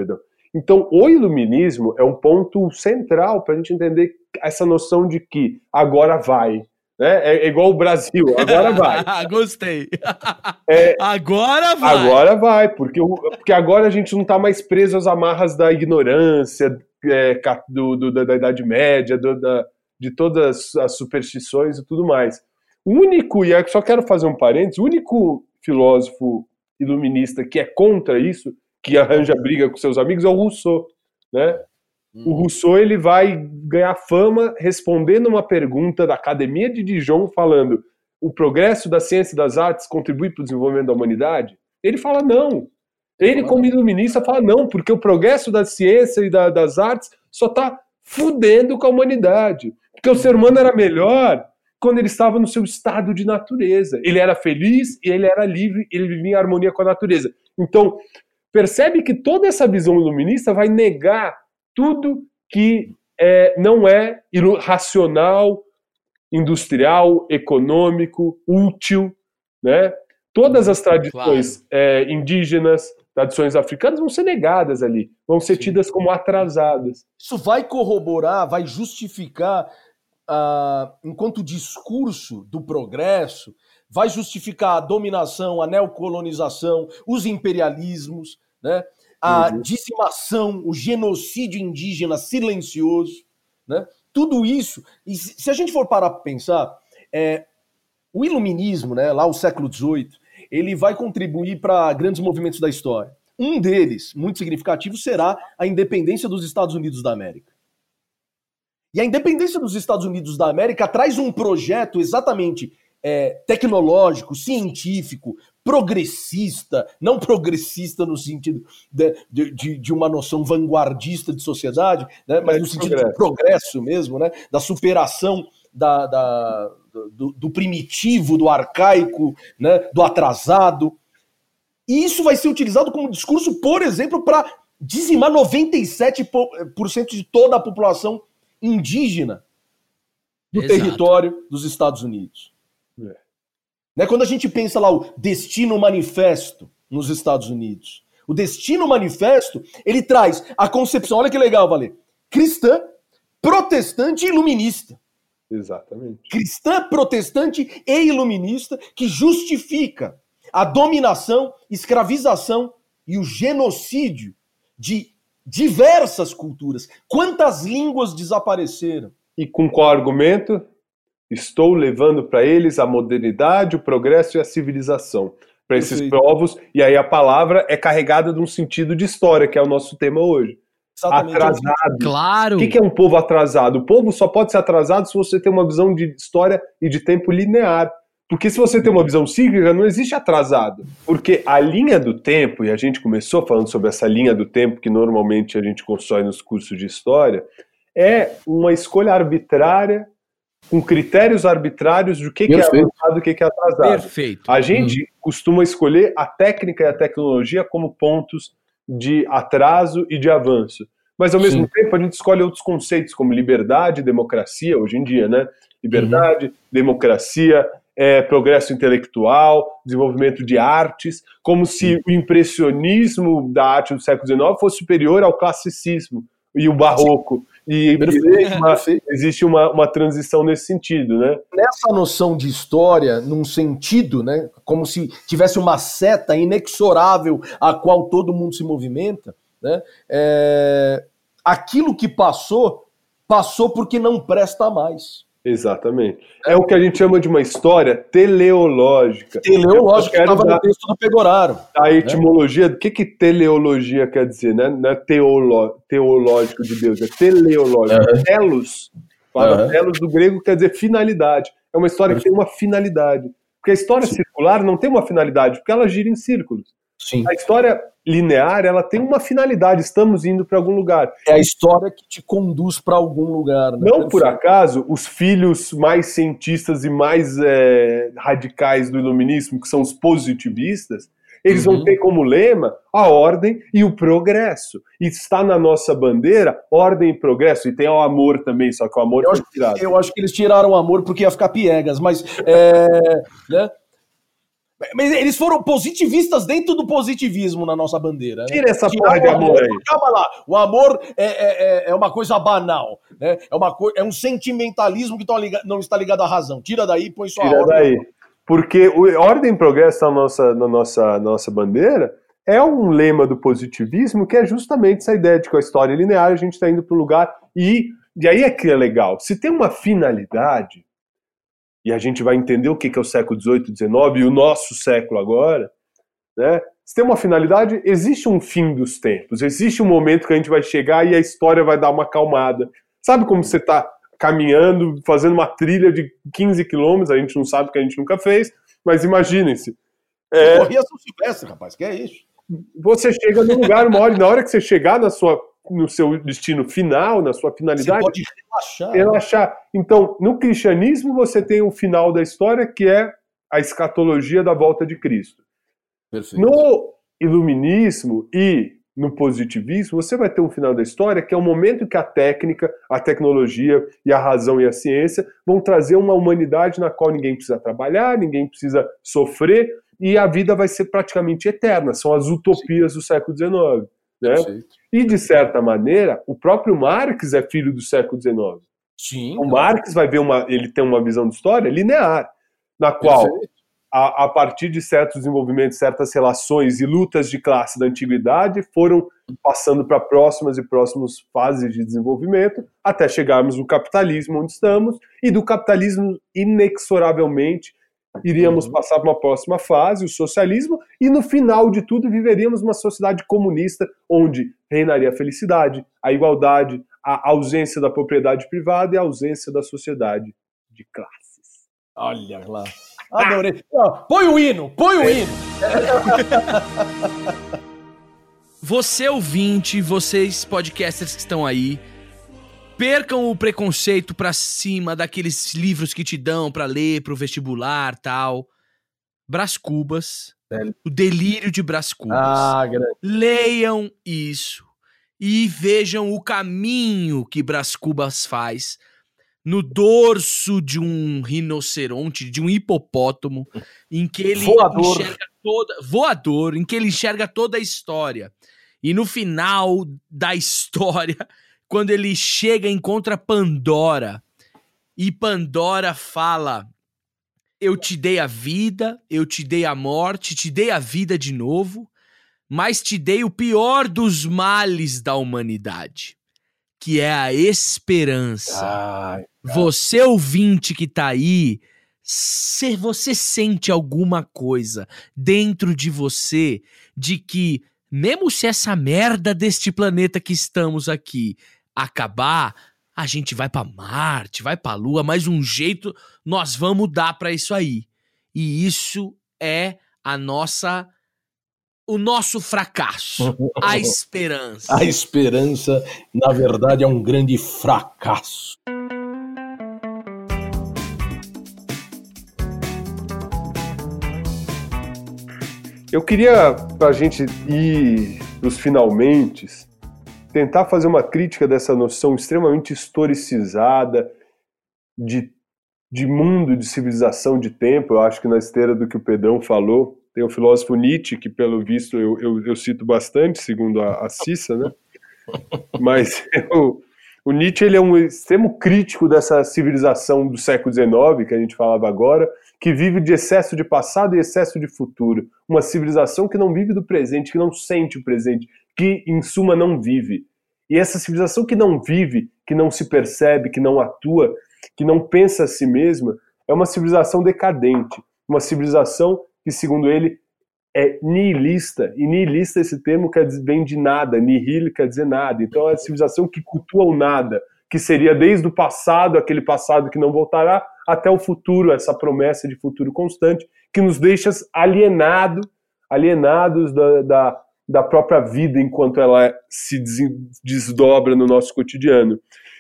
Então, o iluminismo é um ponto central para a gente entender essa noção de que agora vai. Né? É, é igual o Brasil, agora vai. Gostei. É, agora vai. Agora vai, porque, porque agora a gente não está mais preso às amarras da ignorância, é, do, do, da, da, Idade Média, do, da, de todas as superstições e tudo mais. O único, e só quero fazer um parênteses, o único filósofo iluminista que é contra isso que arranja briga com seus amigos é o Rousseau, né? O uhum. Rousseau ele vai ganhar fama respondendo uma pergunta da Academia de Dijon falando o progresso da ciência e das artes contribui para o desenvolvimento da humanidade? Ele fala não. Ele, como iluminista, fala não, porque o progresso da ciência e da, das artes só está fudendo com a humanidade. Porque o ser humano era melhor quando ele estava no seu estado de natureza. Ele era feliz e ele era livre, ele vivia em harmonia com a natureza. Então, percebe que toda essa visão iluminista vai negar tudo que é, não é racional, industrial, econômico, útil, né? Todas as tradições claro. é, indígenas, tradições africanas vão ser negadas ali, vão ser Sim. tidas como atrasadas. Isso vai corroborar, vai justificar, uh, enquanto discurso do progresso, vai justificar a dominação, a neocolonização, os imperialismos, né? A uhum. dizimação, o genocídio indígena silencioso, né? tudo isso. E se a gente for parar para pensar, é, o iluminismo, né, lá o século XVIII, ele vai contribuir para grandes movimentos da história. Um deles, muito significativo, será a independência dos Estados Unidos da América. E a independência dos Estados Unidos da América traz um projeto exatamente é, tecnológico, científico, progressista, não progressista no sentido de, de, de uma noção vanguardista de sociedade, né, mas no sentido progresso. de progresso mesmo, né, da superação da, da do, do, primitivo, do arcaico, né, do atrasado. E isso vai ser utilizado como discurso, por exemplo, para dizimar 97% de toda a população indígena do Exato. território dos Estados Unidos. É. Né, quando a gente pensa lá o Destino Manifesto nos Estados Unidos, o Destino Manifesto, ele traz a concepção, olha que legal, Valer, cristã, protestante e iluminista. Exatamente. Cristã, protestante e iluminista que justifica a dominação, escravização e o genocídio de diversas culturas. Quantas línguas desapareceram? E com qual argumento? Estou levando para eles a modernidade, o progresso e a civilização. Para esses povos, e aí a palavra é carregada de um sentido de história, que é o nosso tema hoje. Exatamente. Atrasado. Claro. O que é um povo atrasado? O povo só pode ser atrasado se você tem uma visão de história e de tempo linear. Porque se você tem uma visão cíclica, não existe atrasado. Porque a linha do tempo, e a gente começou falando sobre essa linha do tempo que normalmente a gente constrói nos cursos de história, é uma escolha arbitrária, com critérios arbitrários do que, que é avançado e o que, que é atrasado. Perfeito. A gente uhum. costuma escolher a técnica e a tecnologia como pontos de atraso e de avanço. Mas ao mesmo Sim. tempo a gente escolhe outros conceitos como liberdade, democracia, hoje em dia, né? Liberdade, uhum. democracia, é, progresso intelectual, desenvolvimento de artes, como se o impressionismo da arte do século XIX fosse superior ao classicismo e o barroco. E existe, uma, existe uma, uma, transição nesse sentido, né? Nessa noção de história, num sentido, né? Como se tivesse uma seta inexorável a qual todo mundo se movimenta, né? É, aquilo que passou, passou porque não presta mais. Exatamente. É o que a gente chama de uma história teleológica. Teleológica, que estava no texto do Pegoraro. A né? etimologia, né? o que, que teleologia quer dizer? Né? Não é teolo, teológico de Deus, é teleológico. Uhum. Telos, fala uhum. telos do grego quer dizer finalidade. É uma história que tem uma finalidade. Porque a história Sim. circular não tem uma finalidade, porque ela gira em círculos. Sim. A história linear, ela tem uma finalidade, estamos indo para algum lugar. É a história que te conduz para algum lugar. Né? Não por acaso, os filhos mais cientistas e mais é, radicais do iluminismo, que são os positivistas, eles uhum. vão ter como lema a ordem e o progresso. E está na nossa bandeira ordem e progresso. E tem o amor também, só que o amor eu foi tirado. Eu acho que eles tiraram o amor porque ia ficar piegas, mas é, né? Mas eles foram positivistas dentro do positivismo na nossa bandeira. Né? Tira essa porra de amor aí. Calma lá. O amor é, é, é, é uma coisa banal. Né? É, uma co... é um sentimentalismo que não está ligado à razão. Tira daí e põe sua Tira ordem. daí. Porque o ordem e progresso na nossa, na nossa, nossa bandeira é um lema do positivismo que é justamente essa ideia de que a história é linear, a gente está indo para o lugar. E, e aí é que é legal. Se tem uma finalidade e a gente vai entender o que é o século XVIII, XIX e o nosso século agora, né? Se tem uma finalidade, existe um fim dos tempos, existe um momento que a gente vai chegar e a história vai dar uma acalmada. Sabe como você está caminhando, fazendo uma trilha de 15 quilômetros, a gente não sabe que a gente nunca fez, mas imaginem-se. É, Corria São Silvestre, rapaz, que é isso? Você chega no lugar, uma hora, na hora que você chegar na sua, no seu destino final, na sua finalidade, você pode relaxar. relaxar. Então, no cristianismo, você tem o final da história, que é a escatologia da volta de Cristo. Perfeito. No iluminismo e no positivismo, você vai ter um final da história que é o momento em que a técnica, a tecnologia e a razão e a ciência vão trazer uma humanidade na qual ninguém precisa trabalhar, ninguém precisa sofrer e a vida vai ser praticamente eterna. São as utopias Sim. do século XIX. Né? E, de certa maneira, o próprio Marx é filho do século XIX. Sim. O Marx vai ver uma. Ele tem uma visão de história linear, na qual a, a, partir de certos desenvolvimentos, certas relações e lutas de classe da antiguidade, foram passando para próximas e próximas fases de desenvolvimento, até chegarmos no capitalismo onde estamos, e do capitalismo, inexoravelmente, iríamos uhum. passar para uma próxima fase, o socialismo, e no final de tudo viveríamos uma sociedade comunista, onde reinaria a felicidade, a igualdade, a ausência da propriedade privada e a ausência da sociedade de classes. Olha lá. Adorei. põe o hino, põe o hino. Você ouvinte, vocês podcasters que estão aí, percam o preconceito pra cima daqueles livros que te dão pra ler pro vestibular tal. Brás Cubas. O delírio de Brás Cubas. Ah. Leiam isso e vejam o caminho que Brás Cubas faz no dorso de um rinoceronte, de um hipopótamo, em que ele voador. enxerga toda voador, em que ele enxerga toda a história. E no final da história, quando ele chega encontra Pandora, e Pandora fala: "Eu te dei a vida, eu te dei a morte, te dei a vida de novo, mas te dei o pior dos males da humanidade." que é a esperança. Ai, você ouvinte que tá aí, se você sente alguma coisa dentro de você de que mesmo se essa merda deste planeta que estamos aqui acabar, a gente vai para Marte, vai para Lua, mas um jeito nós vamos dar para isso aí. E isso é a nossa o nosso fracasso, a esperança. A esperança, na verdade, é um grande fracasso. Eu queria, para a gente ir para os finalmente, tentar fazer uma crítica dessa noção extremamente historicizada de, de mundo, de civilização, de tempo. Eu acho que na esteira do que o Pedrão falou, tem o filósofo Nietzsche, que pelo visto eu, eu, eu cito bastante, segundo a, a Cissa, né? Mas eu, o Nietzsche ele é um extremo crítico dessa civilização do século XIX, que a gente falava agora, que vive de excesso de passado e excesso de futuro. Uma civilização que não vive do presente, que não sente o presente, que, em suma, não vive. E essa civilização que não vive, que não se percebe, que não atua, que não pensa a si mesma, é uma civilização decadente, uma civilização que, segundo ele, é nihilista. E nihilista, esse termo quer dizer, vem de nada, nihil quer dizer nada. Então é a civilização que cultua o nada, que seria desde o passado, aquele passado que não voltará, até o futuro, essa promessa de futuro constante, que nos deixa alienado, alienados da, da, da própria vida enquanto ela se desdobra no nosso cotidiano.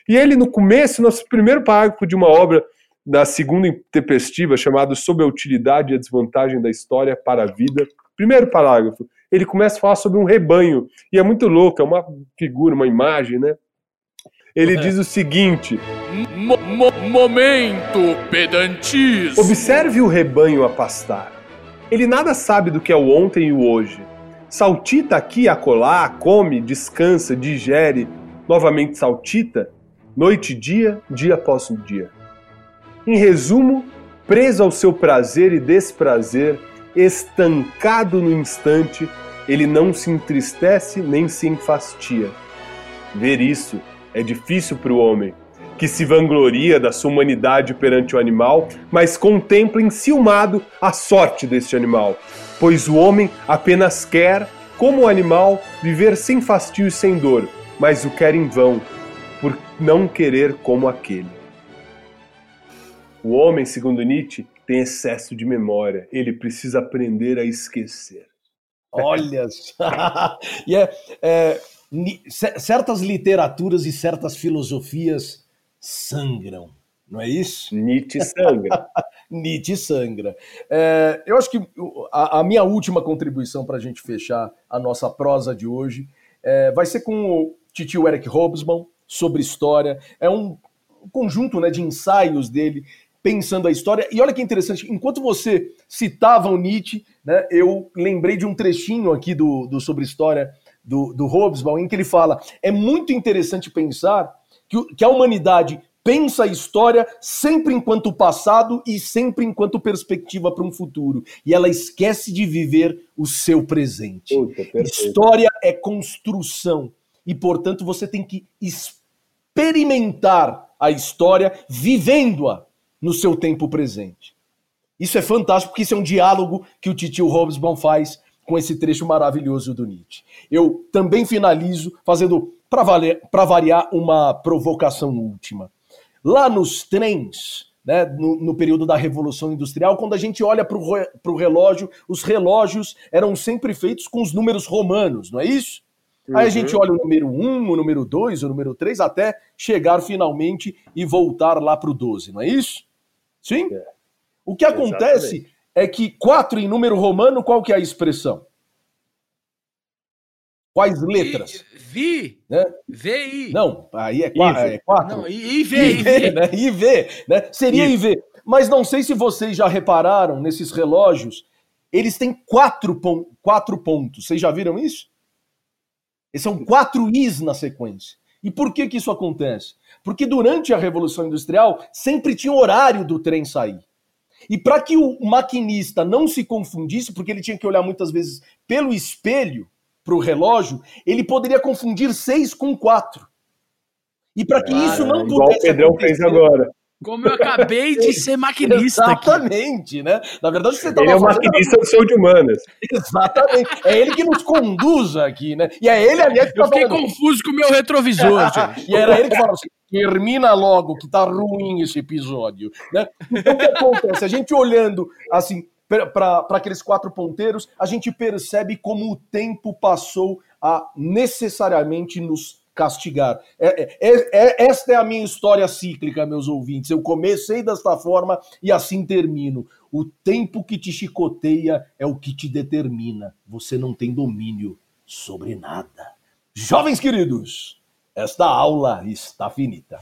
E ele, no começo, nosso primeiro parágrafo de uma obra da segunda intempestiva, chamado Sobre a Utilidade e a Desvantagem da História para a Vida. Primeiro parágrafo, ele começa a falar sobre um rebanho, e é muito louco, é uma figura, uma imagem, né? Ele é. diz o seguinte: Mo Momento pedantismo. Observe o rebanho a pastar. Ele nada sabe do que é o ontem e o hoje. Saltita aqui acolá, come, descansa, digere, novamente saltita, noite e dia, dia após dia. Em resumo, preso ao seu prazer e desprazer, estancado no instante, ele não se entristece nem se enfastia. Ver isso é difícil para o homem, que se vangloria da sua humanidade perante o animal, mas contempla enciumado a sorte deste animal, pois o homem apenas quer, como o animal, viver sem fastio e sem dor, mas o quer em vão, por não querer como aquele. O homem, segundo Nietzsche, tem excesso de memória. Ele precisa aprender a esquecer. Olha só. e é, é, certas literaturas e certas filosofias sangram, não é isso? Nietzsche sangra. Nietzsche sangra. É, eu acho que a, a minha última contribuição para a gente fechar a nossa prosa de hoje é, vai ser com o titio Eric Hobsbawm sobre história. É um conjunto né, de ensaios dele pensando a história. E olha que interessante, enquanto você citava o Nietzsche, né, eu lembrei de um trechinho aqui do, do sobre história do, do Hobsbawm, em que ele fala: é muito interessante pensar que, a humanidade pensa a história sempre enquanto passado e sempre enquanto perspectiva para um futuro. E ela esquece de viver o seu presente. Puta, história é construção. E, portanto, você tem que experimentar a história vivendo-a no seu tempo presente. Isso é fantástico, porque isso é um diálogo que o Titio Hobsbawm faz com esse trecho maravilhoso do Nietzsche. Eu também finalizo fazendo, para variar, uma provocação última. Lá nos trens, né, no, no, período da Revolução Industrial, quando a gente olha para o relógio, os relógios eram sempre feitos com os números romanos, não é isso? Uhum. Aí a gente uhum. olha o número 1, o número 2, o número 3, até chegar finalmente e voltar lá para o 12, não é isso? Sim? É. O que acontece Exatamente. é que 4 em número romano, qual que é a expressão? Quais letras? Vi. Né? VI. Não, aí é 4. É quatro. Não, IV, IV, né? IV, né? Seria IV. IV. Mas não sei se vocês já repararam nesses relógios, eles têm quatro, pon quatro pontos. Vocês já viram isso? Eles são quatro Is na sequência. E por que, que isso acontece? Porque durante a Revolução Industrial sempre tinha horário do trem sair. E para que o maquinista não se confundisse, porque ele tinha que olhar muitas vezes pelo espelho, para o relógio, ele poderia confundir seis com quatro. E para que isso não igual pudesse. Igual o Pedrão fez agora. Como eu acabei de ser maquinista. Exatamente, aqui. né? Na verdade, você Ele é o maquinista do show de humanas. Exatamente. É ele que nos conduz aqui, né? E é ele, aliás, que Eu tá fiquei falando... confuso com o meu retrovisor, gente. e era ele que falou assim: termina logo, que tá ruim esse episódio. Né? Então, o que acontece? A gente olhando assim para aqueles quatro ponteiros, a gente percebe como o tempo passou a necessariamente nos castigar. É, é, é, é, esta é a minha história cíclica, meus ouvintes. Eu comecei desta forma e assim termino. O tempo que te chicoteia é o que te determina. Você não tem domínio sobre nada. Jovens queridos, esta aula está finita.